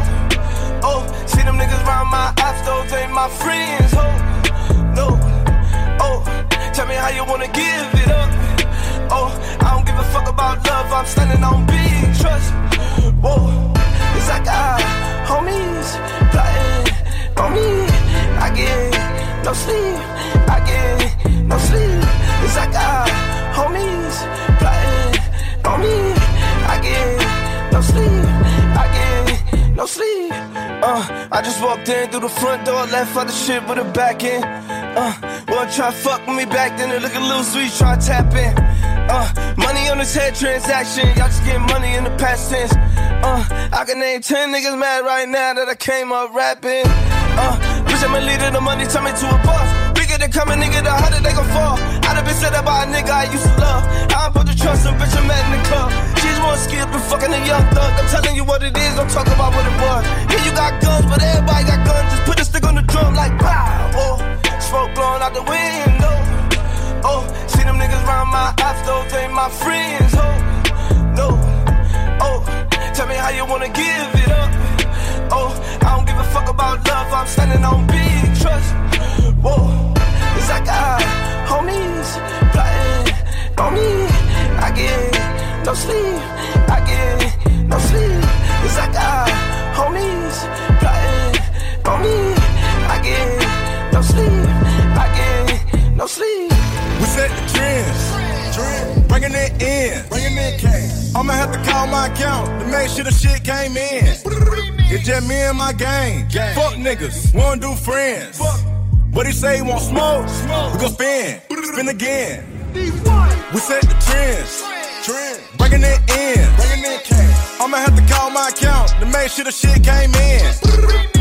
Oh, see them niggas round my those ain't my friends. Tell me how you wanna give it up. Oh, I don't give a fuck about love, I'm standing on big trust. Whoa, it's I homies plotting on me. I get no sleep, I get no sleep. It's like I homies plotting on me. I get no sleep, I get no sleep. Uh, I just walked in through the front door, left out the shit with a back in. Uh, wanna try fuck me back then, and look a little sweet, try tap in. Uh, money on this head transaction, y'all just getting money in the past tense. Uh, I can name 10 niggas mad right now that I came up rapping. Uh, bitch, I'm a leader, the money turn me to a boss. Bigger than coming, nigga, the harder they gon' fall. I done been set up by a nigga I used to love. I put the trust in, bitch, I'm at in the club. She just wanna skip and fucking a young thug. I'm telling you what it is, don't talk about what it was. Yeah, you got guns, but everybody got guns. Just put the stick on the drum like pow. Oh, smoke blowing out the window. Oh, see them niggas round my those ain't my friends. Oh, no. Oh, tell me how you wanna give it up. Oh, I don't give a fuck about love, I'm standing on big trust. Whoa, it's like I homies plotting on me. I get no sleep, I get no sleep. It's like I homies plotting on me. I get no sleep, no sleep. We set the trends, bringing it in, bringing in cash. I'ma have to call my account to make sure the shit came in. It's just me and my gang. Fuck niggas, wanna do friends. What he say he want smoke? smoke. We gon' spin, spin again. We set the trends, bringing it in. Bringing it in. I'ma have to call my account to make sure the shit came in.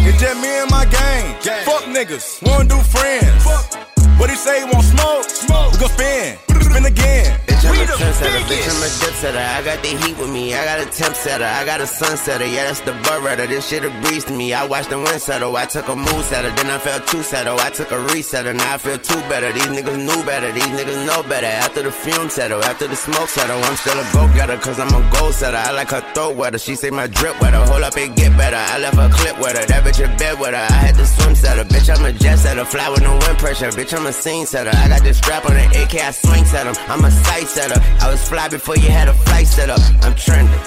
It's just me and my gang. Fuck niggas, wanna do friends. What he say he want smoke? We gon' spin, spin again. Bitch, I'm a trendsetter, bitch, I'm a dip setter. I got the heat with me, I got a temp setter, I got a sunsetter, yeah, that's the rider. This shit a breeze to me. I watched the wind settle, I took a mood setter, then I felt two settle. I took a resetter, now I feel two better. These niggas knew better, these niggas know better. After the fume settle, after the smoke settle, I'm still a go getter, cause I'm a goal setter. I like her throat wetter, she say my drip wetter. Hold up, it get better. I left her clip with her, that bitch a bed with her. I had to swim setter, bitch, I'm a jet setter, fly with no wind pressure, bitch, I'm a scene setter. I got this strap on the AK, I swing I'm a sight setter. I was fly before you had a flight set up. I'm trending.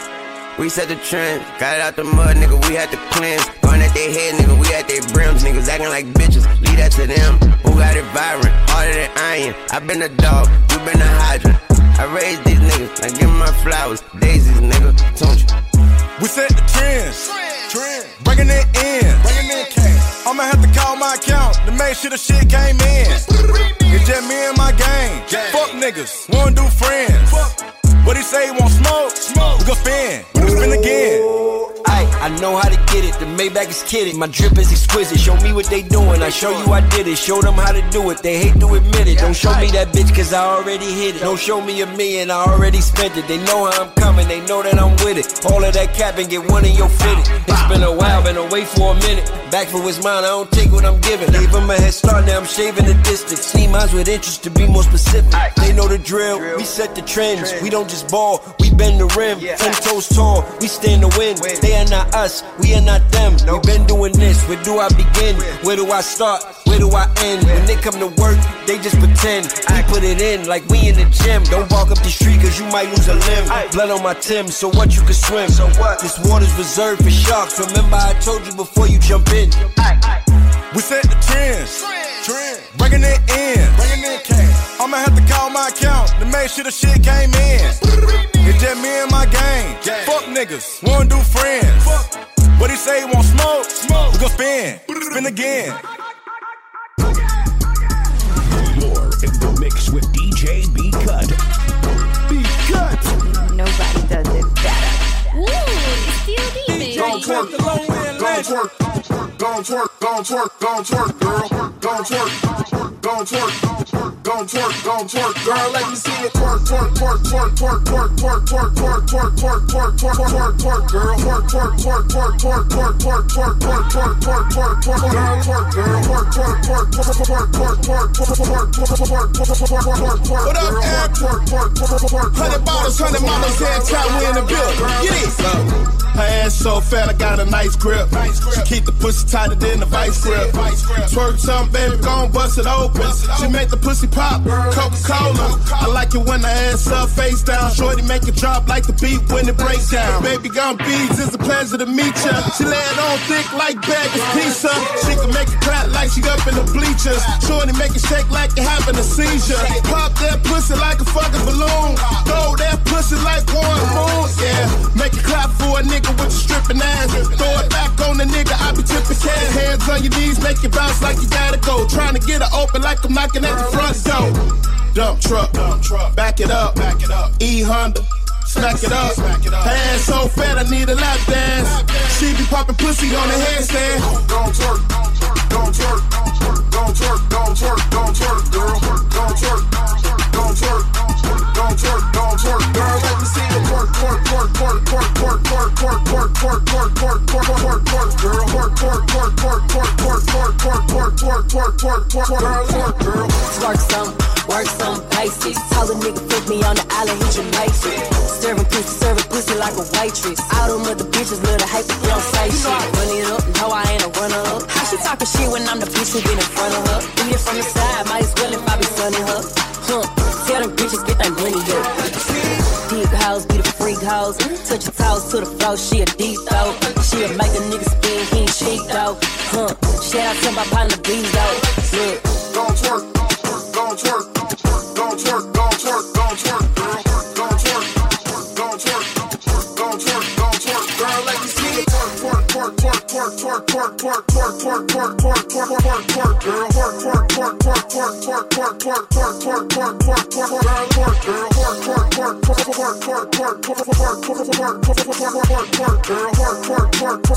We set the trend, got it out the mud, nigga. We had to cleanse. Going at their head, nigga. We at their brims, niggas acting like bitches. Leave that to them. Who got it vibrant? Harder than iron. I been a dog, you been a hydrant. I raised these niggas, I give my flowers. Daisies, nigga. Don't you? We set the trends, bringing it in. I'ma have to call my account to make sure the shit came in. Just me and my gang. Fuck niggas, wanna do friends. What he say he want smoke? Smoke. We gon' spin, we gon' spin again. Ay, I know how to get it. The Maybach is kidding. My drip is exquisite. Show me what they doing. I show you I did it. Show them how to do it. They hate to admit it. Don't show me that bitch cause I already hit it. Don't show me a million. I already spent it. They know how I'm coming. They know that I'm with it. All of that cap and get one in your fitted. It's been a while, been away for a minute. Back for what's mine. I don't take what I'm giving. Gave them a head start. Now I'm shaving the distance. See mines with interest to be more specific. They know the drill. We set the trends. We don't just ball. We bend the rim. Ten toes tall. We stand to win. They are not us, we are not them. We've been doing this, where do I begin? Where do I start? Where do I end? When they come to work, they just pretend. We put it in like we in the gym. Don't walk up the street cause you might lose a limb. Blood on my Tim, so what you can swim. So what? This water's reserved for sharks. Remember I told you before you jump in. We set the trends, bringing it in. Bringing in cash. I'ma have to call my account to make sure the shit came in. It's just me and my gang. Fuck niggas, wanna do friends. Fuck. What he say he want smoke? Smoke. We gon' spin, spin again. You're in the mix with DJ B Cut. B Cut. Nobody does it better. Ooh, it's still DJ. Gon' twerk, gon' twerk, gon' twerk, gon' twerk, gon' twerk, girl, gon' twerk, gon' twerk, gon' twerk, gon' twerk, girl. Let me see it twerk, twerk, twerk, twerk, twerk, twerk, twerk, twerk, twerk, twerk, twerk, twerk, twerk, twerk, twerk, girl, twerk, twerk, twerk, twerk, twerk, twerk, twerk, twerk, twerk, twerk, twerk, twerk, twerk, girl, twerk, girl, twerk, twerk, twerk, twerk, twerk, twerk, twerk, twerk, twerk, twerk, twerk, twerk, twerk, What up, twerk, twerk, twerk, twerk, twerk, Hundred bottles, hundred mamas, head top, we in the building. Get it. Her ass so fat, I got a nice grip. She keep the pussy tighter than the vice grip. Twerk something, baby, gon' bust it open. She make the pussy pop, Coca-Cola. I like it when the ass up, face down. Shorty make it drop like the beat when it breaks down. Baby, gon' beads, it's a pleasure to meet ya. She lay it on thick like Baggy's pizza. She can make it clap like she up in the bleachers. Shorty make it shake like you having a seizure. Pop that pussy like a fucking balloon. Throw that pussy like one moon. Yeah, make it clap for a nigga with your stripping ass. Throw it back on the nigga, I be tipping cash. Hands on your knees, make it bounce like you gotta go. Trying to get it open like I'm knocking at the front door. Dump truck, back it up, E Honda. Smack it up. Her ass so fat, I need a lap dance. She be popping pussy on the handstand. Gon' twerk, gon' twerk, gon' twerk, gon' twerk, gon' twerk, don't twerk, girl, gon' twerk, gon' twerk, Twerk some, work some nigga put me on the island, he Serving pussy, serving pussy like a waitress. All bitches don't say shit. Run it up, no, I ain't a runner up. How she talking shit when I'm the bitch who been in front of her? It from the side, might as well if I be her. Huh, them bitches get that money be the freak house. Touch your toes to the floor, she a deep throat. She'll make a nigga spin, he ain't cheap though. Huh, shout out to my partner, Bees though. Look. Gon' twerk, gon' twerk, gon' twerk, gon' twerk, gon' twerk, gon' twerk. work, work, work, work, work, work, work, work, work, work, work, girl, work, work, work, work, work, work, work, work, work, work, work, work, work, work, girl, work, work, work, work, work, work, work, work, work, work, work, work, work, work,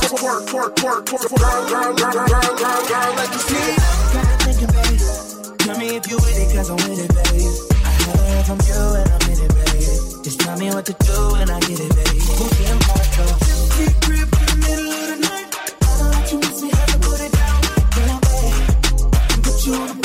girl, work, work, work, work, work, work, work, like you see. Got me thinking, babe. Tell me if you with it, cause I'm with it, babe. I heard from you and I'm in it, babe. Just tell me what to do and I get it, babe. you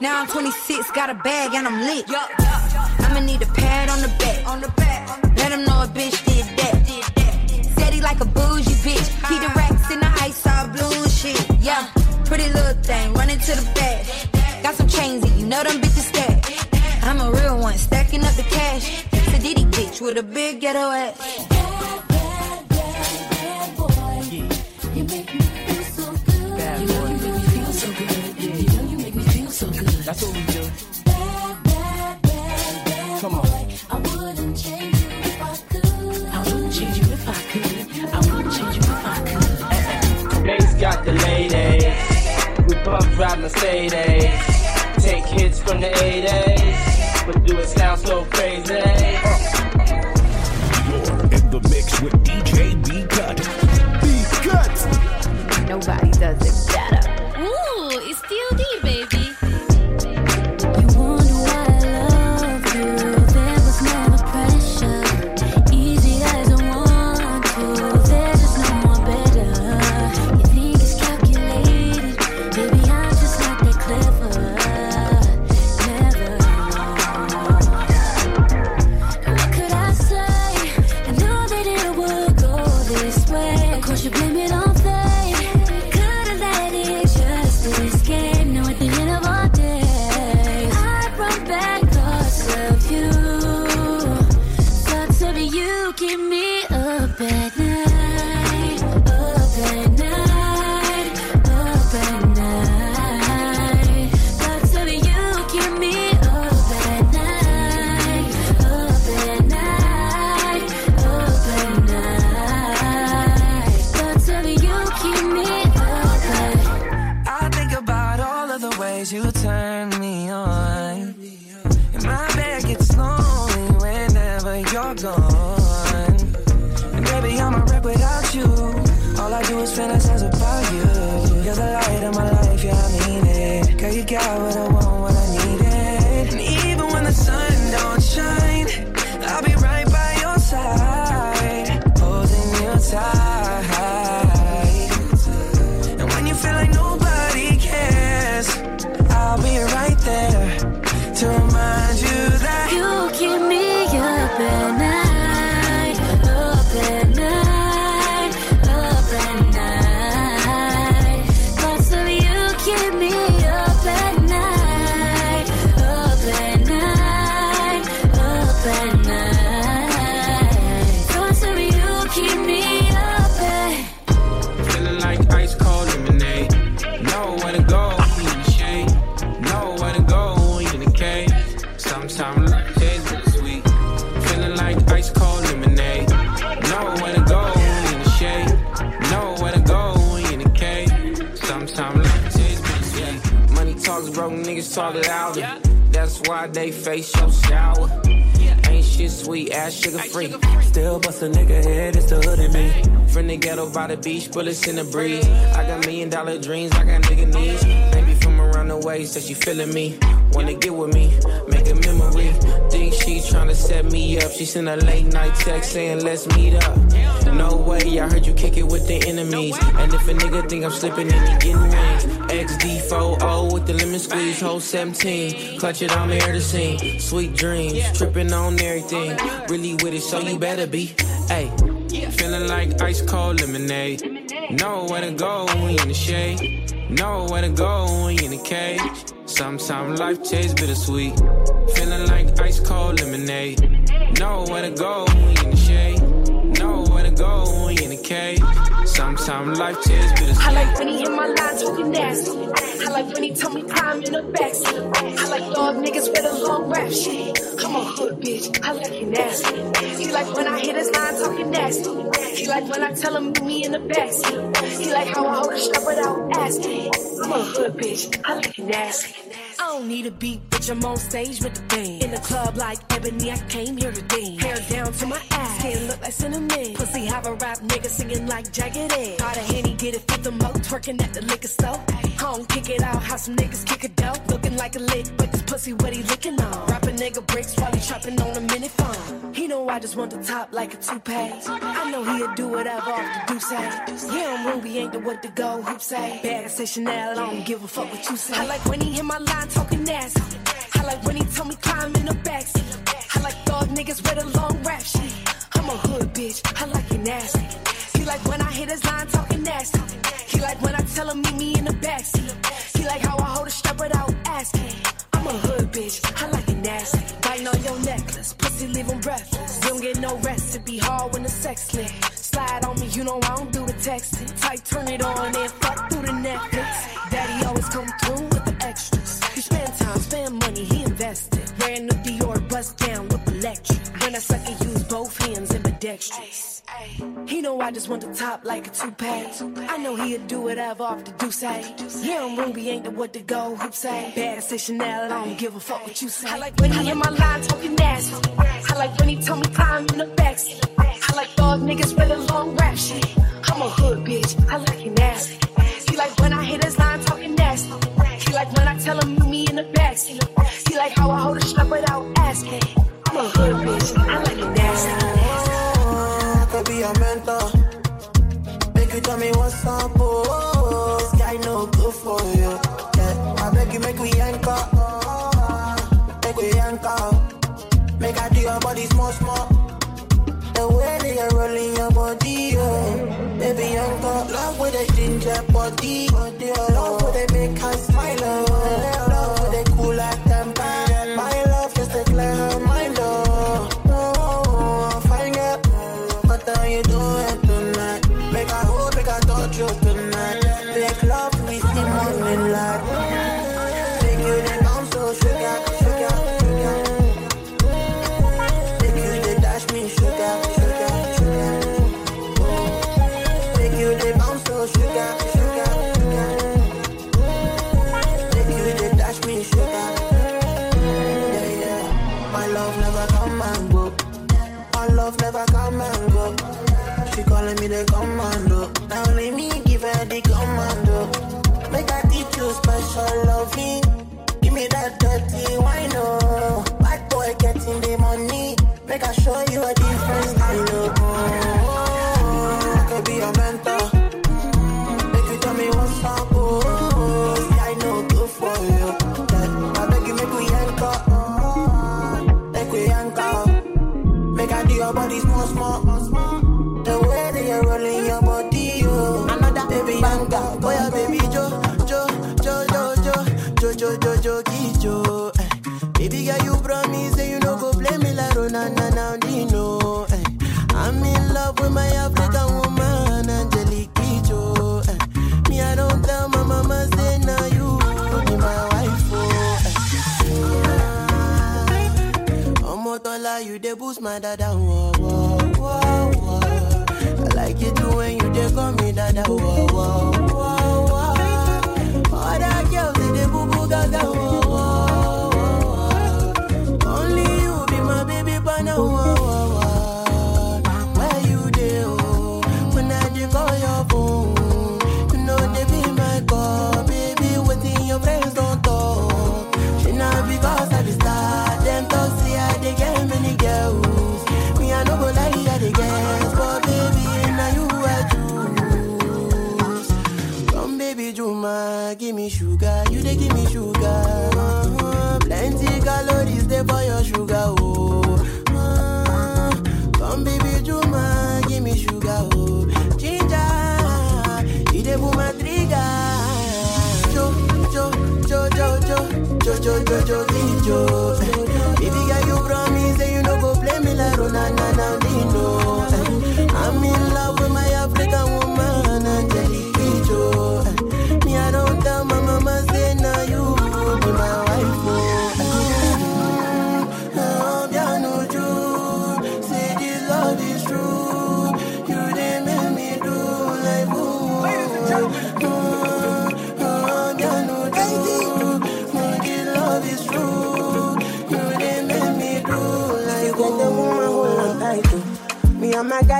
Now I'm 26, got a bag and I'm lit. I'ma need a pad on the back. On the back. Let him know a bitch did that. Did. Said he like a bougie bitch. He the racks in the ice all blue shit. Yeah, pretty little thing, running to the back. Got some chains that you know them bitches stack. I'm a real one, stacking up the cash. It's a Diddy bitch with a big ghetto ass. That's what we do. Come on. I wouldn't change you if I could. I wouldn't change you if I could. I wouldn't change you if I could. Bass got the ladies. We both drive Mercedes. Take hits from the 80s. But do it sound so crazy. You're talk louder. That's why they face your shower. Ain't shit sweet, ass sugar free. Still bust a nigga head, it's the hood in me. From the ghetto by the beach, bullets in the breeze. I got million dollar dreams, I got nigga needs. Baby from around the way, said she feeling me. Wanna get with me, make a memory. Think she tryna set me up. She sent a late night text saying, let's meet up. No way, I heard you kick it with the enemies. And if a nigga think I'm slipping, then he getting wings. XD40 with the lemon squeeze, whole 17. Clutch it, I'm here to sing. Sweet dreams, tripping on everything. Really with it, so you better be. Hey, feeling like ice cold lemonade. Know where to go you in the shade. Know where to go you in the cage. Sometimes life tastes bittersweet. Feeling like ice cold lemonade. Know where to go when go you in the cage. Sometimes life tastes bittersweet. I like when he hit my line talking nasty. I like when he told me climb in the backseat. I like dog niggas with a long rap shit. I'm a hood bitch. I like you nasty. He like when I hit his line talking nasty. He like when I tell him meet me in the backseat. He like how I hold a strap without asking. I'm a hood bitch. I like you nasty. Don't need a beat, bitch. I'm on stage with the band. In the club like Ebony, I came here to dance. Hair down to my ass, skin look like cinnamon. Pussy have a rap nigga singing like Jagged Edge. Got a henny, get it for the mo, twerking at the liquor store. Home, kick it out, how some niggas kick it dope. Looking like a lick, but this pussy what he licking on. Rapping nigga bricks while he trapping on a minute phone. He know I just want the top like a toupee. I know he'll do whatever off the do say. Yeah, I'm Ruby, ain't the what to go, hoop say. Bag say Chanel, I don't give a fuck what you say. I like when he hit my line talking nasty. I like when he told me climb in the backseat. I like thug niggas with a long rap shit. I'm a hood bitch, I like it nasty like when I hit his line talking nasty. He like when I tell him meet me in the backseat. He like how I hold a strap without asking. I'm a hood bitch, I like it nasty. Biting on your necklace, pussy leaving breathless. You don't get no rest, it be hard when the sex lit. Slide on me, you know I don't do the texting. Tight, turn it on and fuck through the Netflix. Daddy always come through with the extras. He spend time, spend money, he invested. Ran the Dior bust down, with electric. When I suck it, use both hands and ambidextrous. He know I just want the top like a toupee. I know he'll do whatever off the do say. Eh? Yeah, I'm Ruby, ain't the what to go. Who say? Bad say Chanel, I don't give a fuck what you say. I like when he in my line talking nasty. I like when he tell me climb in the backseat. I like dog niggas with a long rap shit. I'm a hood bitch, I like it nasty. He like when I hit his line talking nasty. He like when I tell him meet me in the backseat. He like how I hold a strap without asking. I'm a hood bitch, I like it nasty. A mentor. Make you tell me what's up, oh. This guy no good for you. Yeah, I beg you, make we anchor. Oh. Make we anchor. Make I do your body small, small. The way that you're rolling your body, oh. Baby, anchor. Love with the ginger body. Love Ronana now, Dino. Eh. I'm in love with my African woman, Angelique Kidjo. Eh. Me, I don't tell my mama say now you be my wife, oh. Eh. Omotola, you dey boost my dada. I like it when you dey call me dada, give me sugar, you dey give me sugar. Uh-huh. Plenty calories dey for your sugar, oh. Uh, come baby Juma, give me sugar, oh. Ginger, you dey pull my trigger. Jo, jo, jo, jo, jo, jo, jo, jo, jo, jo, jo.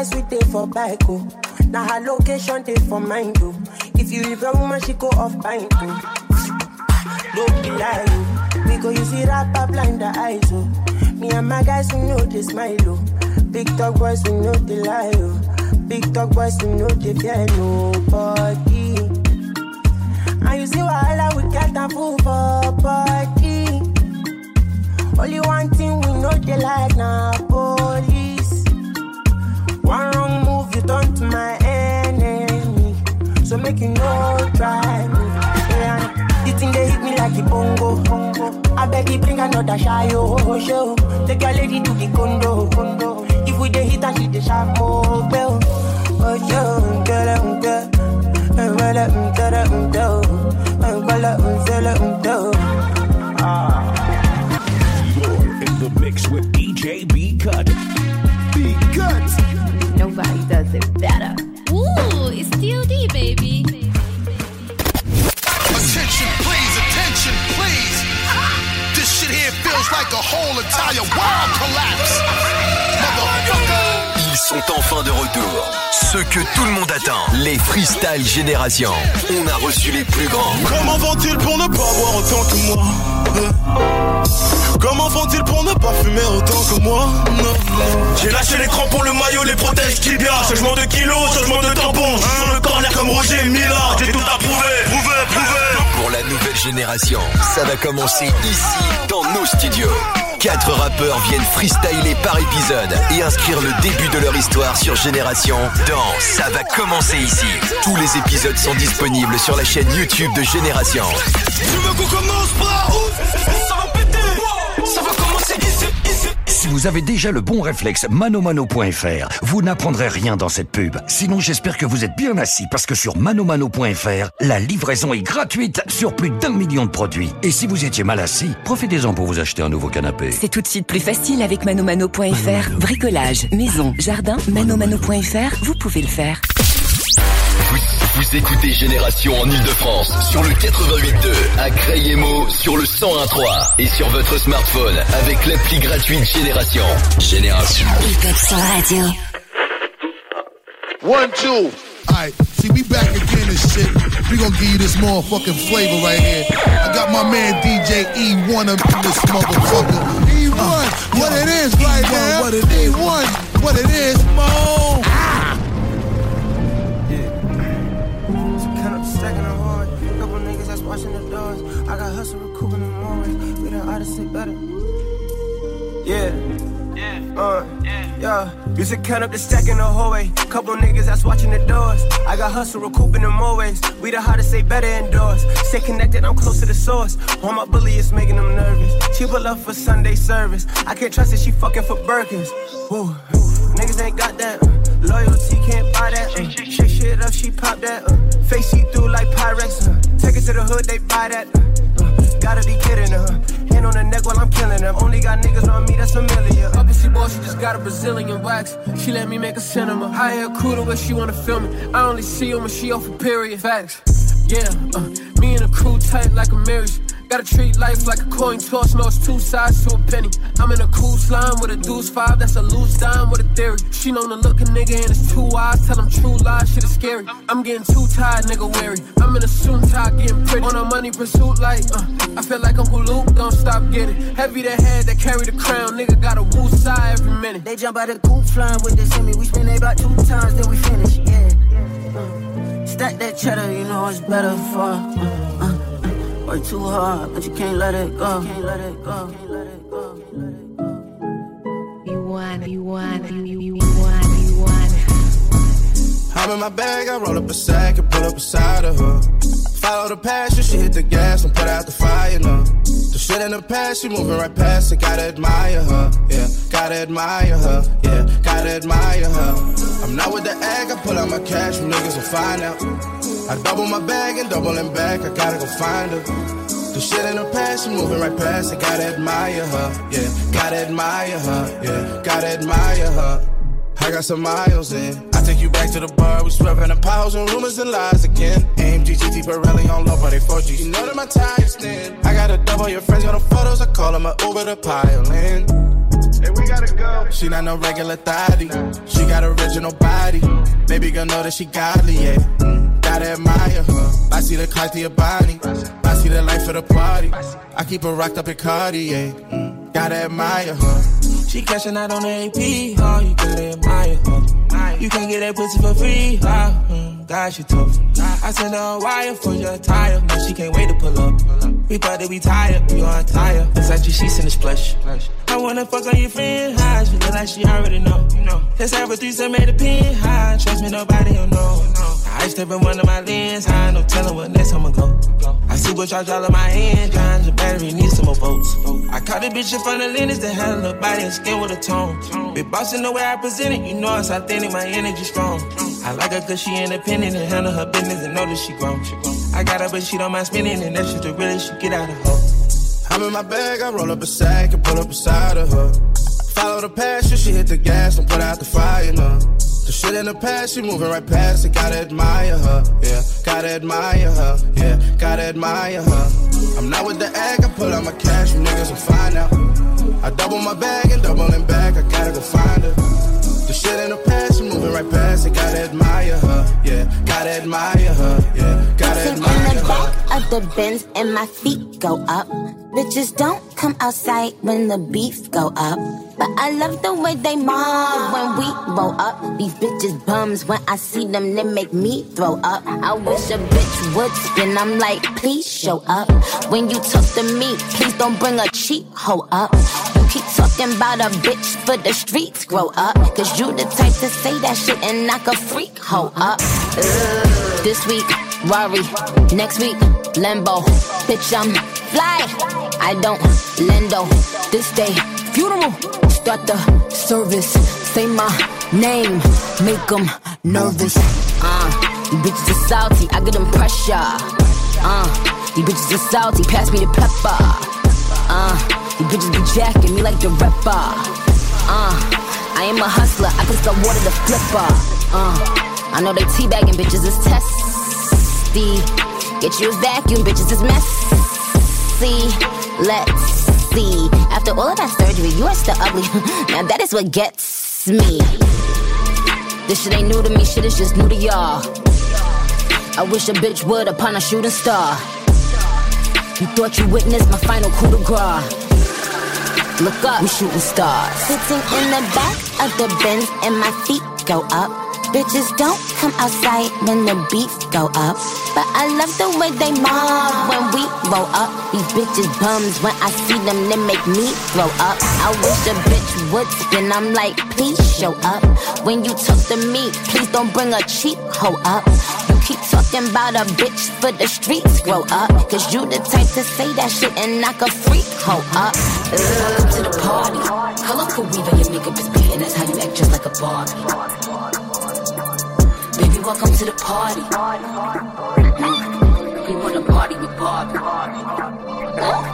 And we take for bike, oh. Now her location take for mine, oh. If you leave a woman, she go off pine, oh. Don't be lie, oh. We go use blind the eyes, oh. Me and my guys, we know they smile, oh. Big talk boys, we know they lie, oh. Big talk boys, we know they fear nobody. And you see wahala, we get a fool body. Only one thing we know they like now, police. You turn to my enemy. So make you no try me. Yeah, the thing they hit me like a bongo. bongo. I beg you bring another shy oh show. Take your lady to the condo. condo. If we dey hit and she dey sharp more bell. Oh yo, girl, um, girl. Um, girl, um, girl, um, girl. You're in the mix with DJ B Cut. B Cut. Nobody does it better. Ooh, it's DOD, baby. Attention, please, attention, please. This shit here feels like a whole entire world collapse. Motherfucker. Ils sont enfin de retour. Ceux que tout le monde attend. Les Freestyle Génération. On a reçu les plus grands. Comment vont-ils pour ne pas boire autant que moi? Comment font-ils pour ne pas fumer autant que moi Non, non. J'ai lâché l'écran pour le maillot, les protèges tibia Changement de kilos, changement de tampon Je suis sur le corner comme Roger Mila J'ai tout approuvé, prouvé, prouvé Pour la nouvelle génération, ça va commencer ici, dans nos studios. Quatre rappeurs viennent freestyler par épisode et inscrire le début de leur histoire sur Génération dans Ça va commencer ici. Tous les épisodes sont disponibles sur la chaîne YouTube de Génération. Tu veux qu'on commence par où? Ça va péter Ça va commencer ici, ici Si vous avez déjà le bon réflexe manomano.fr, vous n'apprendrez rien dans cette pub. Sinon, j'espère que vous êtes bien assis parce que sur manomano.fr, la livraison est gratuite sur plus d'un million de produits. Et si vous étiez mal assis, profitez-en pour vous acheter un nouveau canapé. C'est tout de suite plus facile avec manomano.fr. Bricolage, maison, jardin, manomano.fr, vous pouvez le faire. Vous, vous écoutez Génération en Ile-de-France sur le 88.2, à Crayemo sur le 101.3 et sur votre smartphone avec l'appli gratuite Génération. Génération. radio. One, two. Alright, see, we back again and shit. We gonna give you this motherfucking flavor right here. I got my man DJ E1 up in this motherfucker. E1, what it is right now. What it is. E1, what it is. Mo. Count always. We the artists say better. Yeah. Uh, yeah. yeah. Used to count up the stack in the hallway. Couple niggas that's watching the doors. I got hustle recouping them always. We the hottest, say better indoors. Stay connected, I'm close to the source. All my bully is making them nervous. She pull up for Sunday service. I can't trust that she fucking for Birkins. Woo. Niggas ain't got that. uh, Loyalty can't buy that. Uh, shake shit up, she pop that. Uh, face see through like Pyrex. Uh, take it to the hood, they buy that. Uh, gotta be kidding her. Hand on the neck while I'm killing them. Only got niggas on me that's familiar. Obviously, boy, she just got a Brazilian wax. She let me make a cinema. A crew to where she wanna film it. I only see her when she off a period. Facts. Yeah, uh, me and the crew tight like a marriage. Gotta treat life like a coin toss, no, it's two sides to a penny. I'm in a cool slime with a deuce five, that's a loose dime with a theory. She known to look a nigga and his two eyes, tell him true lies, shit is scary. I'm getting too tired, nigga weary. I'm in a suit tie, getting pretty. On a money pursuit, like, uh, I feel like Uncle Luke, don't stop getting. Heavy the head that carry the crown, nigga got a woo side every minute. They jump out the coop flying with the semi. We spin it about two times, then we finish. Yeah. Uh, stack that cheddar, you know it's better for. Uh. Work too hard, but you can't let it go. Can't let it go. Can't let it go. You want, you want, you, you, you want, you want. I'm in my bag, I roll up a sack and pull up beside of her. Follow the passion, she hit the gas and put out the fire now. The shit in the past, she moving right past it, gotta admire her, yeah. Gotta admire her, yeah. Gotta admire her. I'm not with the egg, I pull out my cash, you niggas will find out. I double my bag and double it back, I gotta go find her. The shit in the past, she moving right past I gotta admire her, yeah. Gotta admire her, yeah. Gotta admire her. I got some miles in. I take you back to the bar. We swerving the piles and rumors and lies again. AMG GT Pirelli on low, but they 4G. You know that my tires thin. I got a double your friends got the photos. I call them a Uber to pile in. And we gotta go. She not no regular thotty. She got original body. Baby girl know that she godly, yeah. Mm, gotta admire her. I see the Cartier Bonnie. I see the life of the party. I keep her rocked up in Cartier. Mm, gotta admire her. She cashing out on the AP, oh, you gotta admire her. You can't get that pussy for free, oh, mm. She tough. I sent her a wire for your tire. Now she can't wait to pull up. We thought that we tired, we on tire. Versace sheets in the splash. I wanna fuck on your friend high. She look like she already know. Let's have a threesome made a pin high. Trust me, nobody don't know. I step in one of my lens high. No telling what next I'ma go. I see what y'all all in my hand. Trying the battery needs some more votes. I caught a bitch in front of Lennox that had a body and skin with a tone. Big boss in the way I present it. You know it's authentic, my energy strong. I like her cause she independent and handle her business and know that she grown. I got her, but she don't mind spending, and that's just the realest she get out of her. I'm in my bag, I roll up a sack and pull up beside of her. Follow the passion, she hit the gas and put out the fire, no. The shit in the past, she moving right past it, gotta admire her, yeah. Gotta admire her, yeah. Gotta admire her. I'm not with the egg, I pull out my cash, you niggas will find out. I double my bag and doubling back, I gotta go find her. The shit in the past, she moving right past it, gotta admire her, yeah. Gotta admire her, yeah. Gotta Sitting in the her. back of the Benz and my feet go up. Bitches don't come outside when the beef go up. But I love the way they mob when we roll up. These bitches bums when I see them, they make me throw up. I wish a bitch would spin. I'm like, please show up. When you talk to me, please don't bring a cheap hoe up. Keep talking about a bitch for the streets, grow up. Cause you the type to say that shit and knock a freak hoe up. Ugh. This week, Rari. Next week, Lambo. Bitch, I'm fly. I don't lendo. This day, funeral. Start the service. Say my name. Make them nervous. Uh, you bitches are salty. I get them pressure. Uh, you bitches are salty. Pass me the pepper. Uh, you bitches be jacking me like the rapper. Uh, I am a hustler. I can start water the flipper. Uh, I know they teabagging bitches is testy. Get you a vacuum, bitches is messy. Let's see. After all of that surgery, you are still ugly. now that is what gets me. This shit ain't new to me, shit is just new to y'all. I wish a bitch would upon a shooting star. You thought you witnessed my final coup de grace. Look up, we shooting stars. Sitting in the back of the Benz and my feet go up. Bitches don't come outside when the beef go up. But I love the way they mob when we roll up. These bitches bums when I see them, they make me throw up. I wish a bitch would spin. I'm like, please show up. When you talk to me, please don't bring a cheap hoe up. You keep talking about a bitch for the streets, grow up. Cause you the type to say that shit and knock a freak hoe up. Welcome to the party. Weave and your makeup is beating. That's how you act just like a Barbie. Baby, welcome to the party. We wanna party with a Mac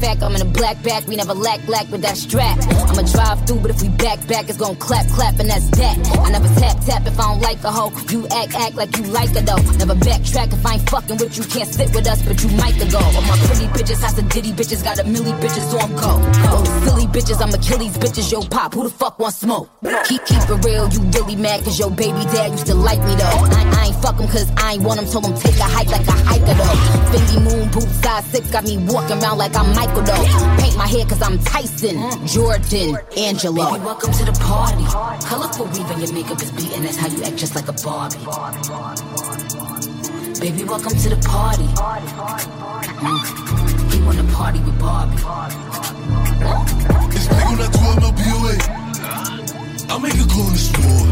fact, I'm in a black back, we never lack lack with that strap. I'ma drive through, but if we back back, it's gon' clap clap, and that's that. I never tap tap if I don't like a hoe. You act act like you like her though. Never backtrack if I ain't fucking with you, can't sit with us, but you might go. All my pretty bitches, house the ditty bitches, got a milli bitches on go. Oh, silly bitches, I'm Achilles bitches, yo pop, who the fuck want smoke? Keep keep it real, you really mad cause your baby dad used to like me though. I, I ain't fuck him cause I ain't want him, told him take a hike like a hiker though. Fendi moon boots size six got me walking around like I'm Michael though. Paint my hair cause I'm Tyson, Jordan, Angelo. Baby, welcome to the party. Colorful weave and your makeup is beating, that's how you act just like a Barbie. Baby, welcome to the party. Mm. We wanna party with Barbie. It's big on that 12. I make a call in the store.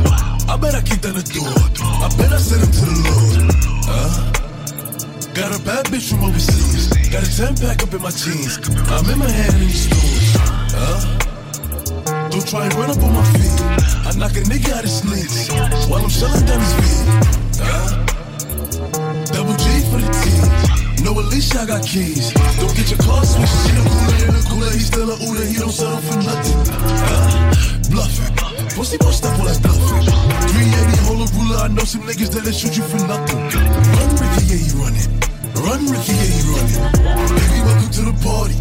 I bet I kicked down the door. I bet I sent him to the Lord. Huh? Got a bad bitch from overseas. Got a 10 pack up in my jeans. I'm in my hand in these stores. Huh? Don't try and run up on my feet. I knock a nigga out his knees while I'm shelling down his feet. Huh? Double G for the team. No, at least I got keys. Don't get your car switched. She a cooler in a cooler. He still a ooler. He don't settle for nothing. Huh? Bluffing. Pussy bust up all that bluffing. 380 hold a ruler. I know some niggas that'll shoot you for nothing. Run, Ricky, yeah, you running. Run, Ricky, yeah, you running. Baby, welcome to the party.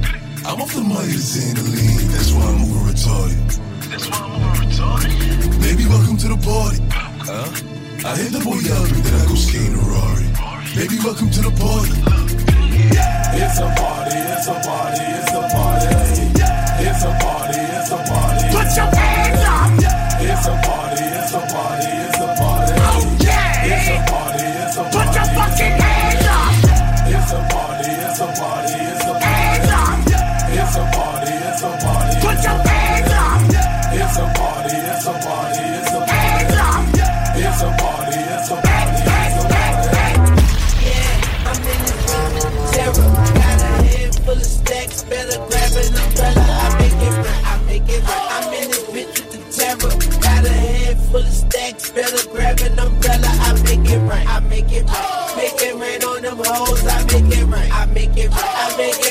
I'm off the money to Xandaline. That's why I'm over retarded. That's why I'm over retarded. Baby, welcome to the party. Huh? I hit the boy up and then I go skate in a Rari. Baby, welcome to the party. It's a party, it's a party, it's a party. It's a party, it's a party. Put your hands up! It's a party, it's a party, it's a party. Oh yeah! It's a party, it's a party. Put your elephant. it's a party. It's a party, it's a party, it's a party. I'm in the terror. Got a head full of stacks, better grab an umbrella. I make it right, I make it right. I'm in this bitch with the terror. Got a head full of stacks, better grab an umbrella. I make it right, I make it right. Make rain on them hoes, I make it right, I make it right, I make it.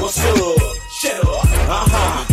what's up? Shut up, uh huh.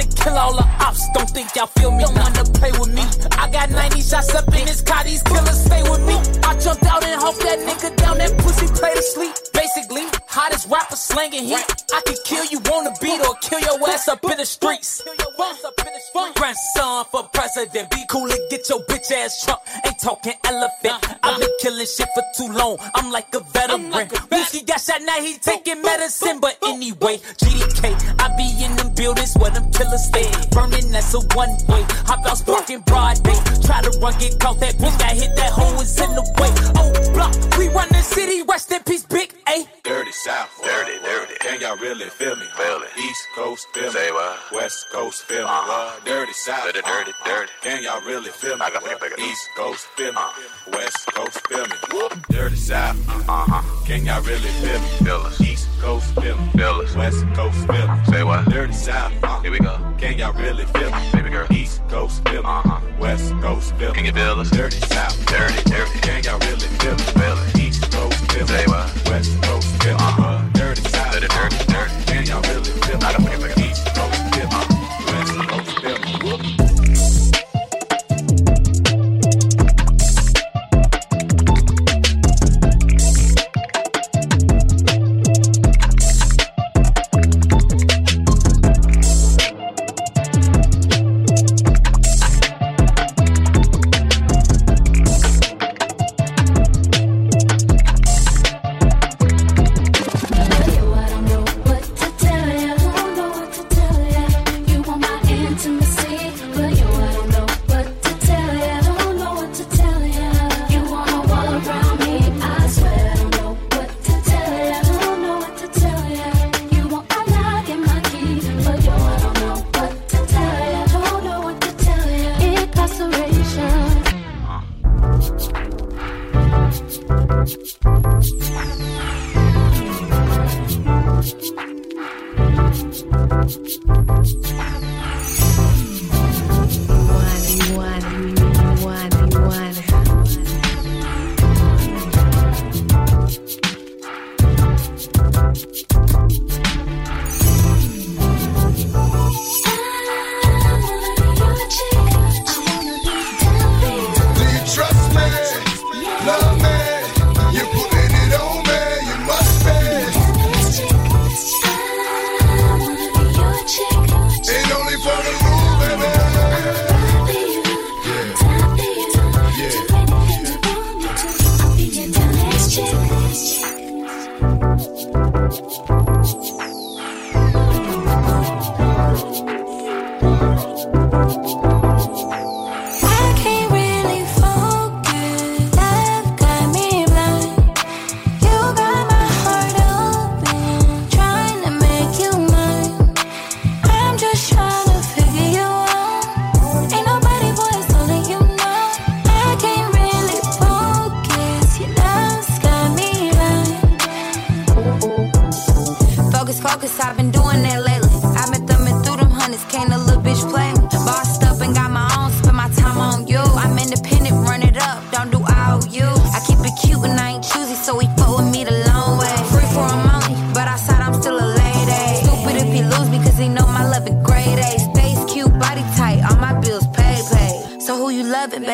To kill all the ops, don't think y'all feel me. Don't wanna play with me. I got 90 shots up in this car, these killers stay with me. I jumped out and hope that nigga down that pussy play to sleep. Hottest rapper slanging heat. I could kill you on the beat or kill your ass up in the streets. Grandson for president, be cool and get your bitch ass Trump. Ain't talking elephant. I've been killing shit for too long. I'm like a veteran. Whiskey got shot, now he taking medicine. But anyway, GDK, I be in them buildings where them killers stay. Burning, that's a one way. Hop out sparking broad day. Try to run, get caught, that bitch got hit, that hoe is in the way. Oh, block, we run the city, rest in peace, big A. Dirty South. Dirty, dirty. Can y'all really feel me? Feel it. East Coast, feel. Say what? West Coast, feel me. Uh-huh. Dirty South. Dirty, dirty, uh-huh. dirty. Can y'all really feel me? I got pick it. East Coast, feel me. West Coast, feel me. Dirty South. Uh-huh. Can y'all really feel me? Feel us. East Coast, feel me. Feel us. West Coast, feel me. Say what? Dirty South. uh, Here we go. Can y'all really feel me? Baby girl. East Coast, feel me. Uh-huh. West Coast, feel me. Can you feel us? Dirty South. Dirty, dirty. Can y'all really feel me? Feel it. Feel. Say what? West Coast, feel. Uh-huh. Dirty South. Dirty, dirty, dirty. Can y'all really feel? I to pick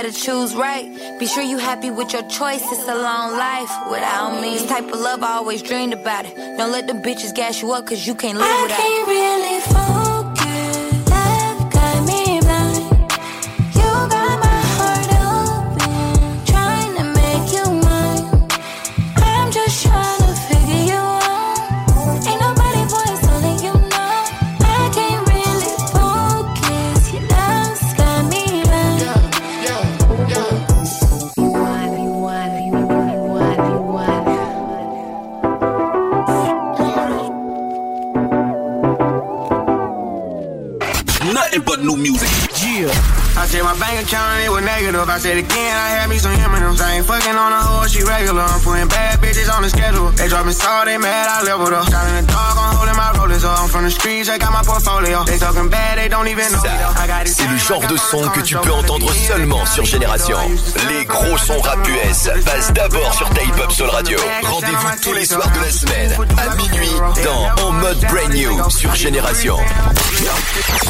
choose right. Be sure you happy with your choice. It's a long life without me. This type of love I always dreamed about it. Don't let the bitches gas you up, cause you can't live I without can't really focus. Said again, I had me some M&M's. I ain't fucking on a hoe, she regular. I'm putting bad on the schedule. They dropping salt, they mad, I leveled up. Shot in the dark, I'm holding my rollers up. I'm from the streets, I got my portfolio. They talking bad, they don't even know me though. I got it. C'est le genre de son que tu peux entendre seulement sur Génération. Les gros sons rap US passent d'abord sur ta hip hop Soul Radio. Rendez-vous tous les soirs de la semaine à minuit dans En mode Brand New sur Génération.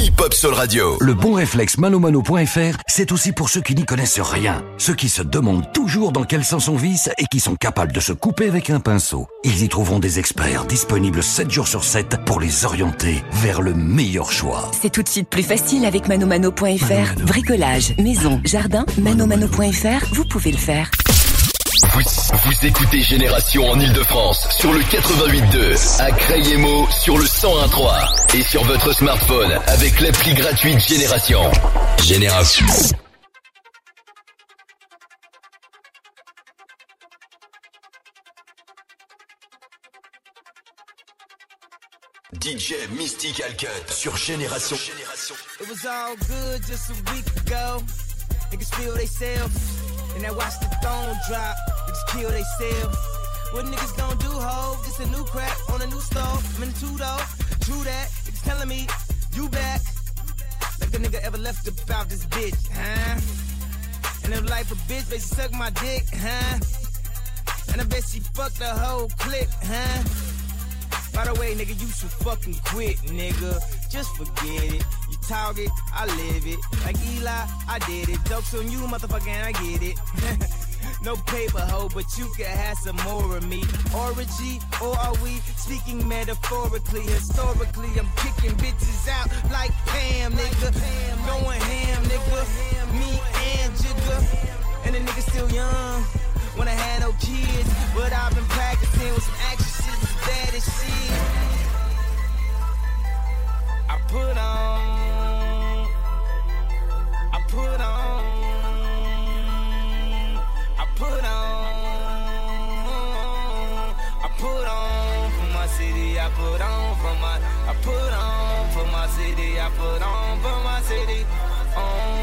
Hip hop Soul Radio. Le bon réflexe manomano.fr, c'est aussi pour ceux qui n'y connaissent rien. Ceux qui se demandent toujours dans quel sens on visse et qui sont capables de se couper avec un pinceau. Ils y trouveront des experts disponibles 7 jours sur 7 pour les orienter vers le meilleur choix. C'est tout de suite plus facile avec manomano.fr. Bricolage, maison, jardin, manomano.fr, vous pouvez le faire. Vous, vous écoutez Génération en Ile-de-France sur le 88.2, à Crayemo sur le 101.3 et sur votre smartphone avec l'appli gratuite Génération. Génération. DJ Mystical Cut sur Générations. It was all good just a week ago. Niggas feel they self. And I watch the throne drop. Niggas kill they self. What niggas gon' do, ho? This a new crack on a new stove. I'm in two though. True that. Niggas telling me, you back. Like a nigga ever left about this bitch, huh? And if life a bitch, bet suck my dick, huh? And I bet she fucked the whole clique, huh? By the way, nigga, you should fucking quit, nigga. Just forget it. You talk it, I live it. Like Eli, I did it. Jokes on you, motherfucker, and I get it. no paper hoe, but you can have some more of me. Orgy, or are we speaking metaphorically? Historically, I'm kicking bitches out like Pam, nigga. Going ham, nigga. Me and Jigga. And the nigga still young. When I had no kids, but I've been practicing with some action I put on, I put on, I put on, I put on for my city. I put on for my, I put on for my city. I put on for my city. On, on,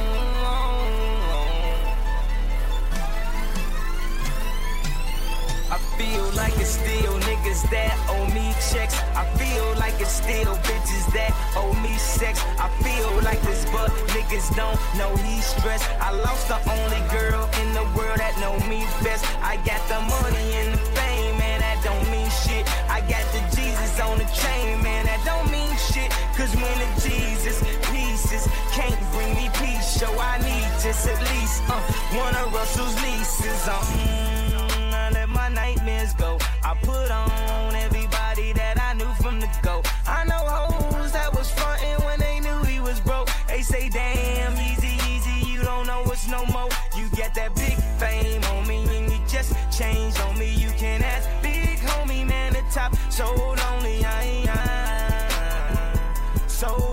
I feel like it's still niggas that owe me checks. I feel like it's still bitches that owe me sex. I feel like this, but niggas don't know he's stressed. I lost the only girl in the world that know me best. I got the money and the fame, man, that don't mean shit. I got the Jesus on the chain, man, that don't mean shit. Cause when the Jesus pieces can't bring me peace, so I need just at least uh, one of Russell's leases. Uh, mm, put on everybody that I knew from the go. I know hoes that was frontin' when they knew he was broke. They say, damn, easy, easy, you don't know it's no more. You get that big fame on me and you just changed on me. You can ask big homie, man, the top. So lonely, I. I, so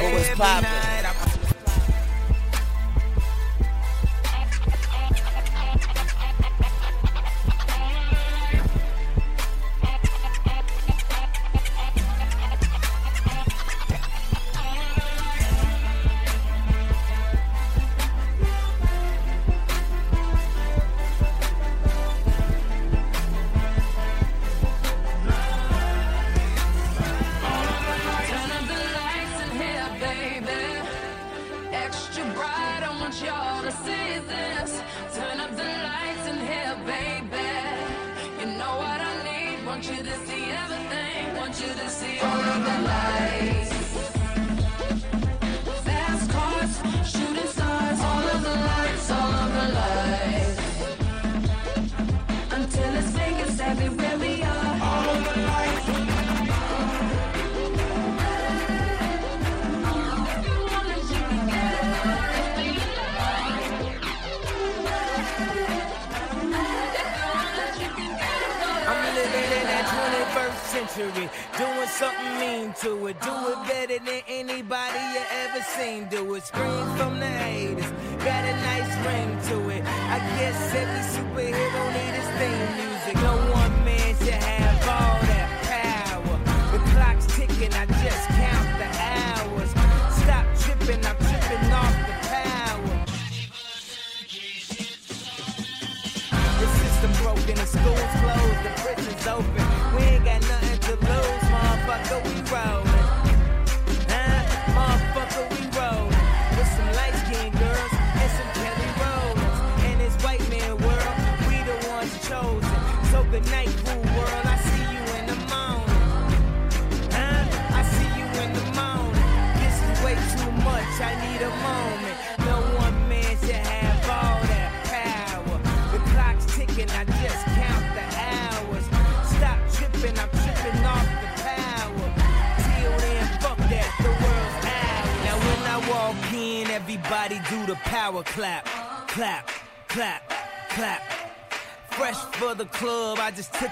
Was poppin'.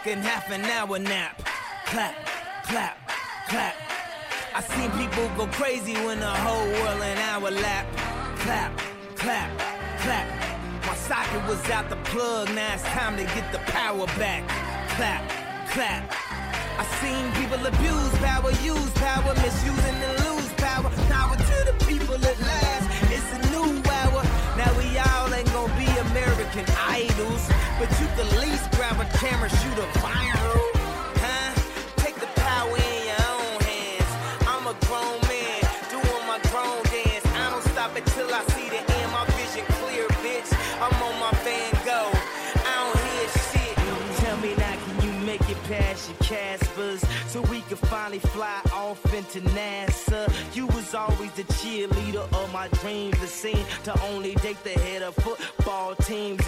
A half an hour nap. Clap, clap, clap. I seen people go crazy when the whole world an hour lap. Clap, clap, clap. My socket was out the plug, now it's time to get the power back. Clap, clap. I seen people abuse power, use power, misusing you at least grab a camera, shoot a viral. Huh? Take the power in your own hands. I'm a grown man doing my grown dance. I don't stop until I see the end. My vision clear, bitch. I'm on my Van Gogh. I don't hear shit. Tell me now, can you make it past your Caspers so we can finally fly off into NASA? You was always the cheerleader of my dreams. The scene to only date the head of football teams,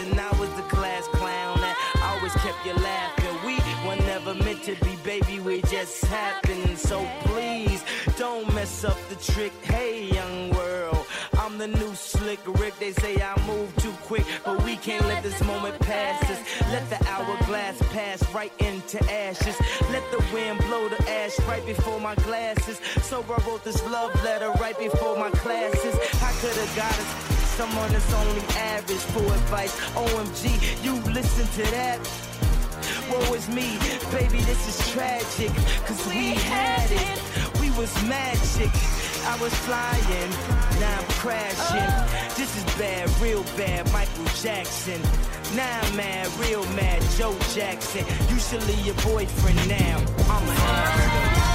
happened. So please don't mess up the trick. Hey, young world. I'm the new slick Rick. They say I move too quick, but we can't let this moment pass us. Let the hourglass pass right into ashes. Let the wind blow the ash right before my glasses. So I wrote this love letter right before my classes. I could have got us someone that's only average for advice. OMG, you listen to that. Woe is me, baby, this is tragic. Cause we had it, we was magic. I was flying, now I'm crashing. This is bad, real bad, Michael Jackson. Now I'm mad, real mad, Joe Jackson. Leave your boyfriend now. I'm an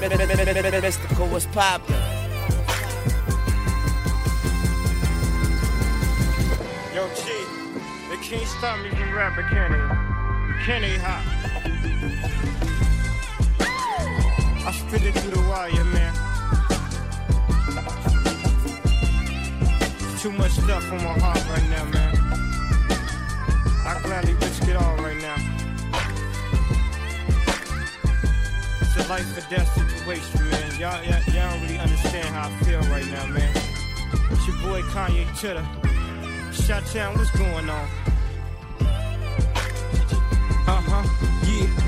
Mystical, what's poppin'? Yo, Chi, they can't stop me from rapping, can they? Can they, hot? I spit it through the wire, man. Too much stuff on my heart right now, man. I gladly risk it all right now. A life or death situation, man. Y'all, y'all, y'all don't really understand how I feel right now, man. It's your boy Kanye Chitter. Shot Town, what's going on? Uh huh, yeah,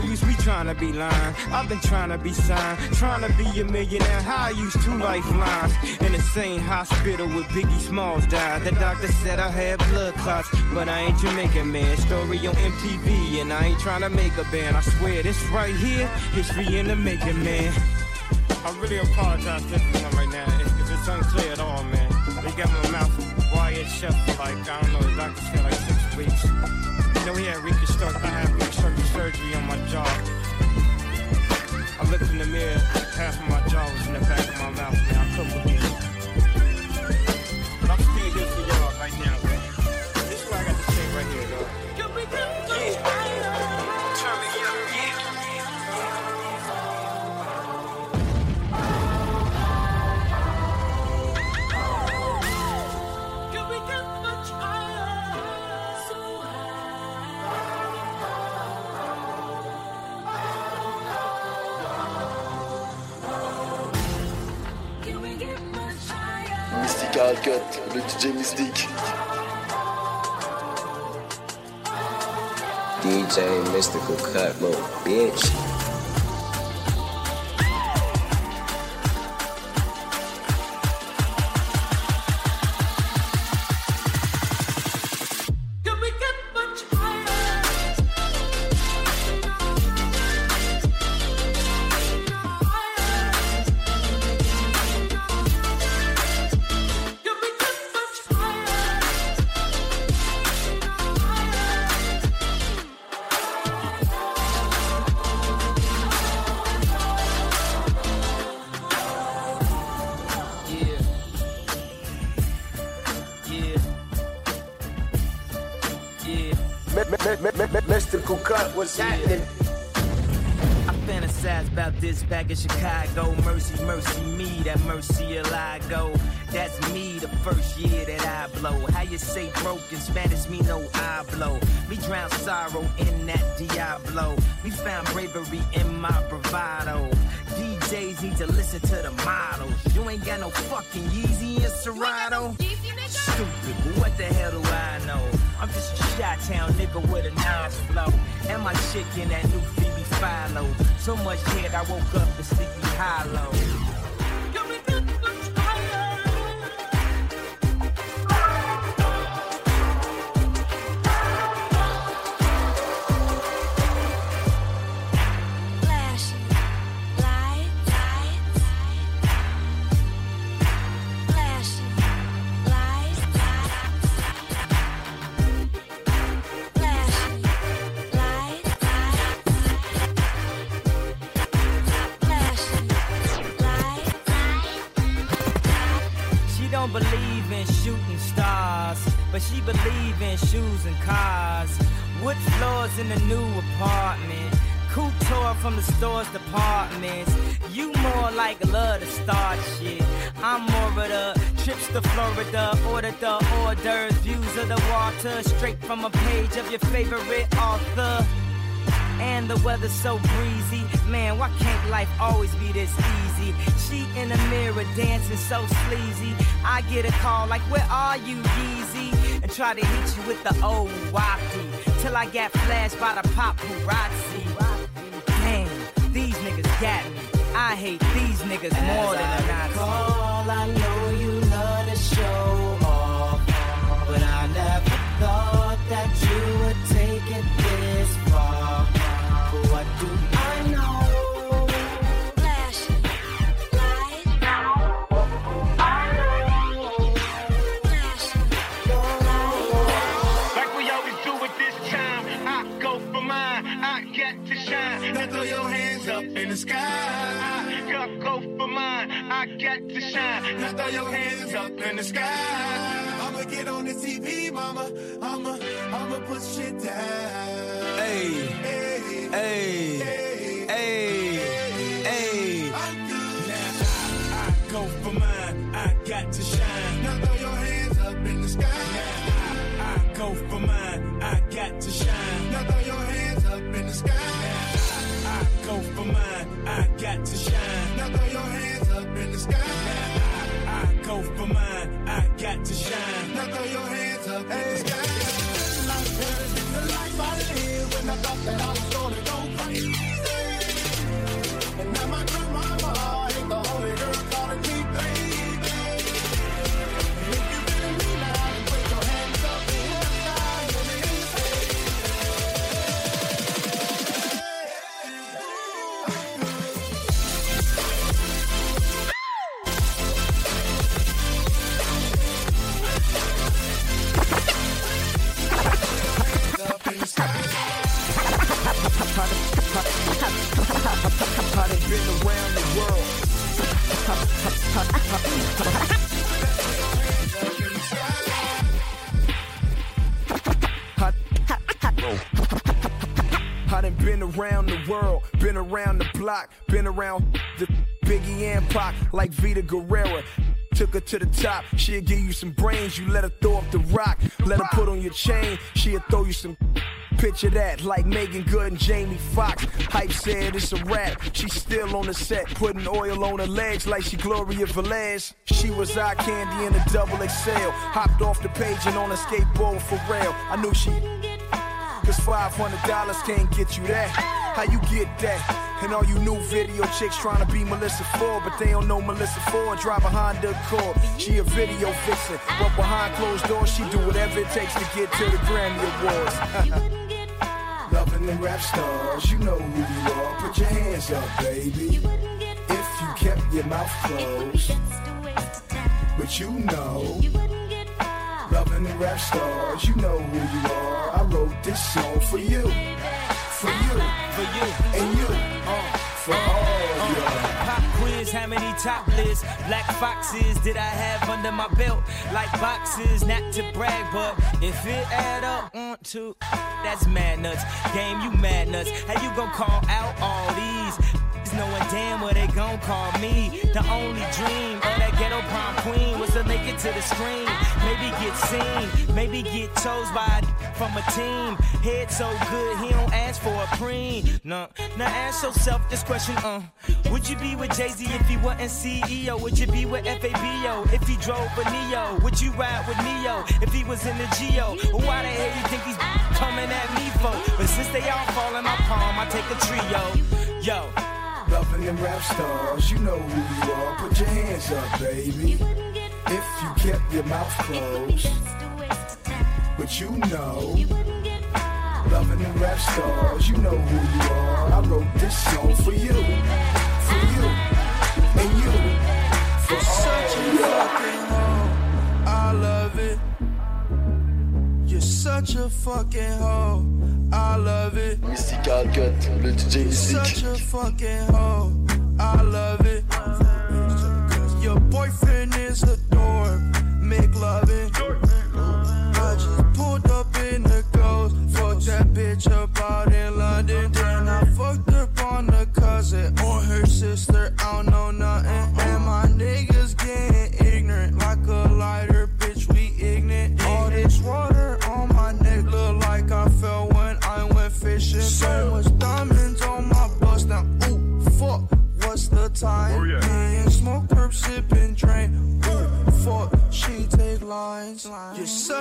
Haters, we tryna be lying. I've been tryna be signed, tryna be a millionaire. How I used two lifelines in the same hospital with Biggie Smalls died. The doctor said I had blood clots, but I ain't Jamaican man. Story on MTV, and I ain't tryna make a band. I swear this right here, history in the making, man. I really apologize to everyone right now if, it's unclear at all, man. They got my mouth wired shut for like, I don't know, the doctor said like six weeks. You know, we had reconstruct, I have surgery on my jaw. I looked in the mirror, half of my jaw was in the back of my mouth, man. I couldn't believe Fakat üreteceğimiz değil. DJ Mystical Cutlow, bitch. corridor, order the orders, views of the water, straight from a page of your favorite author. And the weather's so breezy. Man, why can't life always be this easy? She in the mirror dancing so sleazy. I get a call like, Where are you, Yeezy? And try to hit you with the old wacky. Till I got flashed by the paparazzi. Damn, these niggas got me. I hate these niggas As more than Call, I know sky. Go for mine, I got to shine. Now throw your hands up in the sky. I'ma get on the TV, mama. I'ma, I'ma put shit down. Hey, hey, hey. She'll give you some brains, you let her throw up the rock. Let her put on your chain, she'll throw you some. Picture that, like Meagan Good and Jamie Foxx. Hype said it's a wrap. She's still on the set, putting oil on her legs like she Gloria Velez. She was eye candy in a double XL. Hopped off the page and on a skateboard for real. I knew she. Cause $500 can't get you that. How you get that? And all you new video chicks trying to be Melissa Ford, but they don't know Melissa Ford. Drive a Honda Accord. She a video vixen, but behind closed doors, she do whatever it takes to get to the Grammy Awards. Loving them rap stars, you know who you are. Put your hands up, baby. If you kept your mouth closed, but you know. The rap stars, you know who you are. I wrote this song for you, for you, for you, and you, uh, for all you. Pop quiz, how many top lists? Black foxes did I have under my belt? Like boxes, not to brag, but if it add up, two, that's mad nuts. Game, you mad nuts. How you gon' call out all these? Knowing damn what they gon' call me. The only dream of that ghetto prom queen was to make it to the screen. Maybe get seen, maybe get chose by from a team. Head so good, he don't ask for a preen. No, now ask yourself this question, uh. Would you be with Jay-Z if he wasn't CEO? Would you be with FABO if he drove a Neo? Would you ride with Neo if he was in the Geo? Why the hell you think he's coming at me for? But since they all fall in my palm, I take a trio. Yo. Loving them rap stars, you know who you are. Put your hands up, baby. If you kept your mouth closed, but you know. Loving them rap stars, you know who you are. I wrote this song for you, for you, and you, for Such a fucking hoe. I love it. Such a fucking hoe. I love it. Mystical Cut, le DJ such a fucking hoe. I love it. Your boyfriend is a dork. Make loving. I just pulled up in the ghost. Fucked that bitch up out in London. Then I fucked up on the cousin or her sister. I don't know nothing. And my niggas getting ignorant like a lighter. Bitch, we ignorant. All this water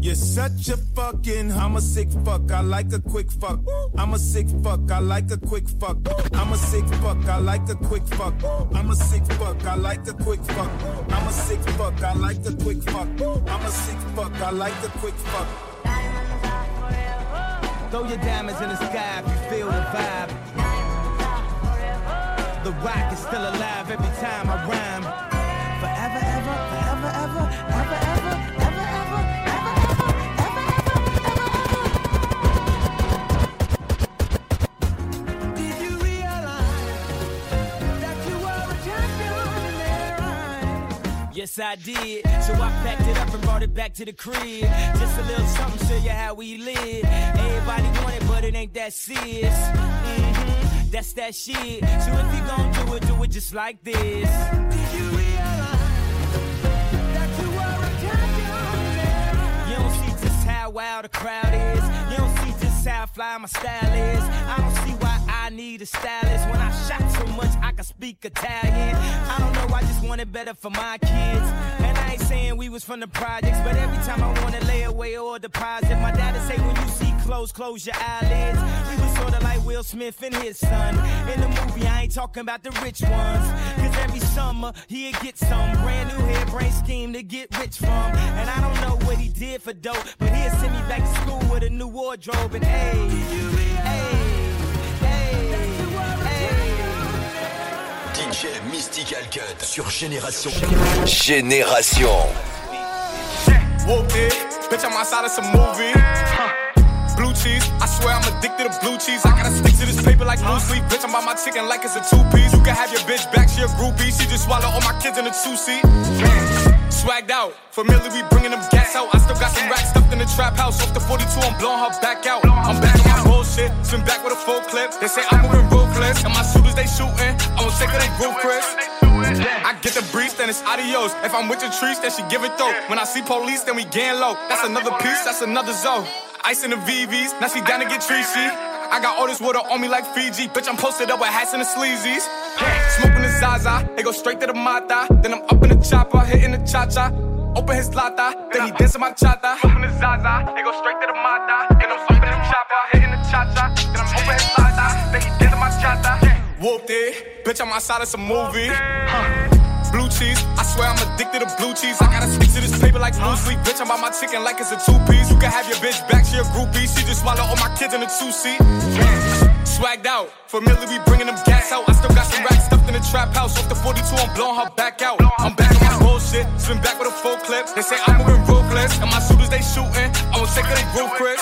You're such a fucking. I'm a sick fuck. I like a quick fuck. I'm a sick fuck. I like a quick fuck. I'm a sick fuck. I like a quick fuck. I'm a sick fuck. I like a quick fuck. I'm a sick fuck. I like a quick fuck. I'm a sick fuck. I like a quick fuck. Throw your diamonds in the sky if you feel the vibe. The rock is still alive every time I rhyme. Yes, I did. So I packed it up and brought it back to the crib. Just a little something, show you how we live. Everybody want it, but it ain't that serious. hmm That's that shit. So if you gon' do it, do it just like this. Did you realize? You don't see just how wild the crowd is. You don't see just how fly my style is. I don't see why I need a stylist. When I shot so much, I can speak Italian. I don't know, I just want it better for my kids. And I ain't saying we was from the projects, but every time I wanna lay away or deposit, my daddy say when you see clothes, close your eyelids. We was sorta like Will Smith and his son. In the movie, I ain't talking about the rich ones. Cause every summer, he'd get some brand new hairbrain scheme to get rich from. And I don't know what he did for dope, but he'll send me back to school with a new wardrobe and hey, hey. DJ Mystical Cut sur Génération. Génération. It. Bitch, I'm outside of some movie. Huh. cheese. I swear I'm addicted to blue cheese. I gotta stick to this paper like blue sleep. Bitch, I'm by my chicken like it's a two piece. You can have your bitch back, she a groupie. She just swallow all my kids in a two seat. Swagged out, familiar, we bringing them gas out. I still got some racks stuffed in the trap house. Off the 42, I'm blowing her back out. I'm back on my bullshit, swim back with a full clip. They say I'm moving ruthless, and my shooters they shooting. I'm take her they Ruth's Chris. I get the breeze, then it's adios. If I'm with your trees, then she give it though. When I see police, then we gang low. That's another piece, that's another zone. Ice in the VVs, now she down to get treachy. I got all this water on me like Fiji. Bitch, I'm posted up with hats and the sleazies. Smoking the Zaza, it go straight to the Mata. Then I'm up in the chopper, hitting the cha cha. Open his lata, then he dancing my chata. Smoking the Zaza, it go straight to the Mata. Then I'm up in the chopper, hitting the cha cha. Then I'm open his lata, then he dancing my chata. Whooped it, bitch, I'm outside of some movie. Huh Blue cheese, I swear I'm addicted to blue cheese. I gotta stick to this paper like blue sleep. Bitch, I'm by my chicken like it's a two piece. You can have your bitch back, she a groupie. She just swallow all my kids in a two seat. Swagged out, familiar, we bringing them gas out. I still got some racks stuffed in the trap house. Off the 42, I'm blowing her back out. I'm back on my bullshit, swim back with a full clip. They say I'm moving ruthless, and my shooters they shooting. I will take her they Ruth's Chris.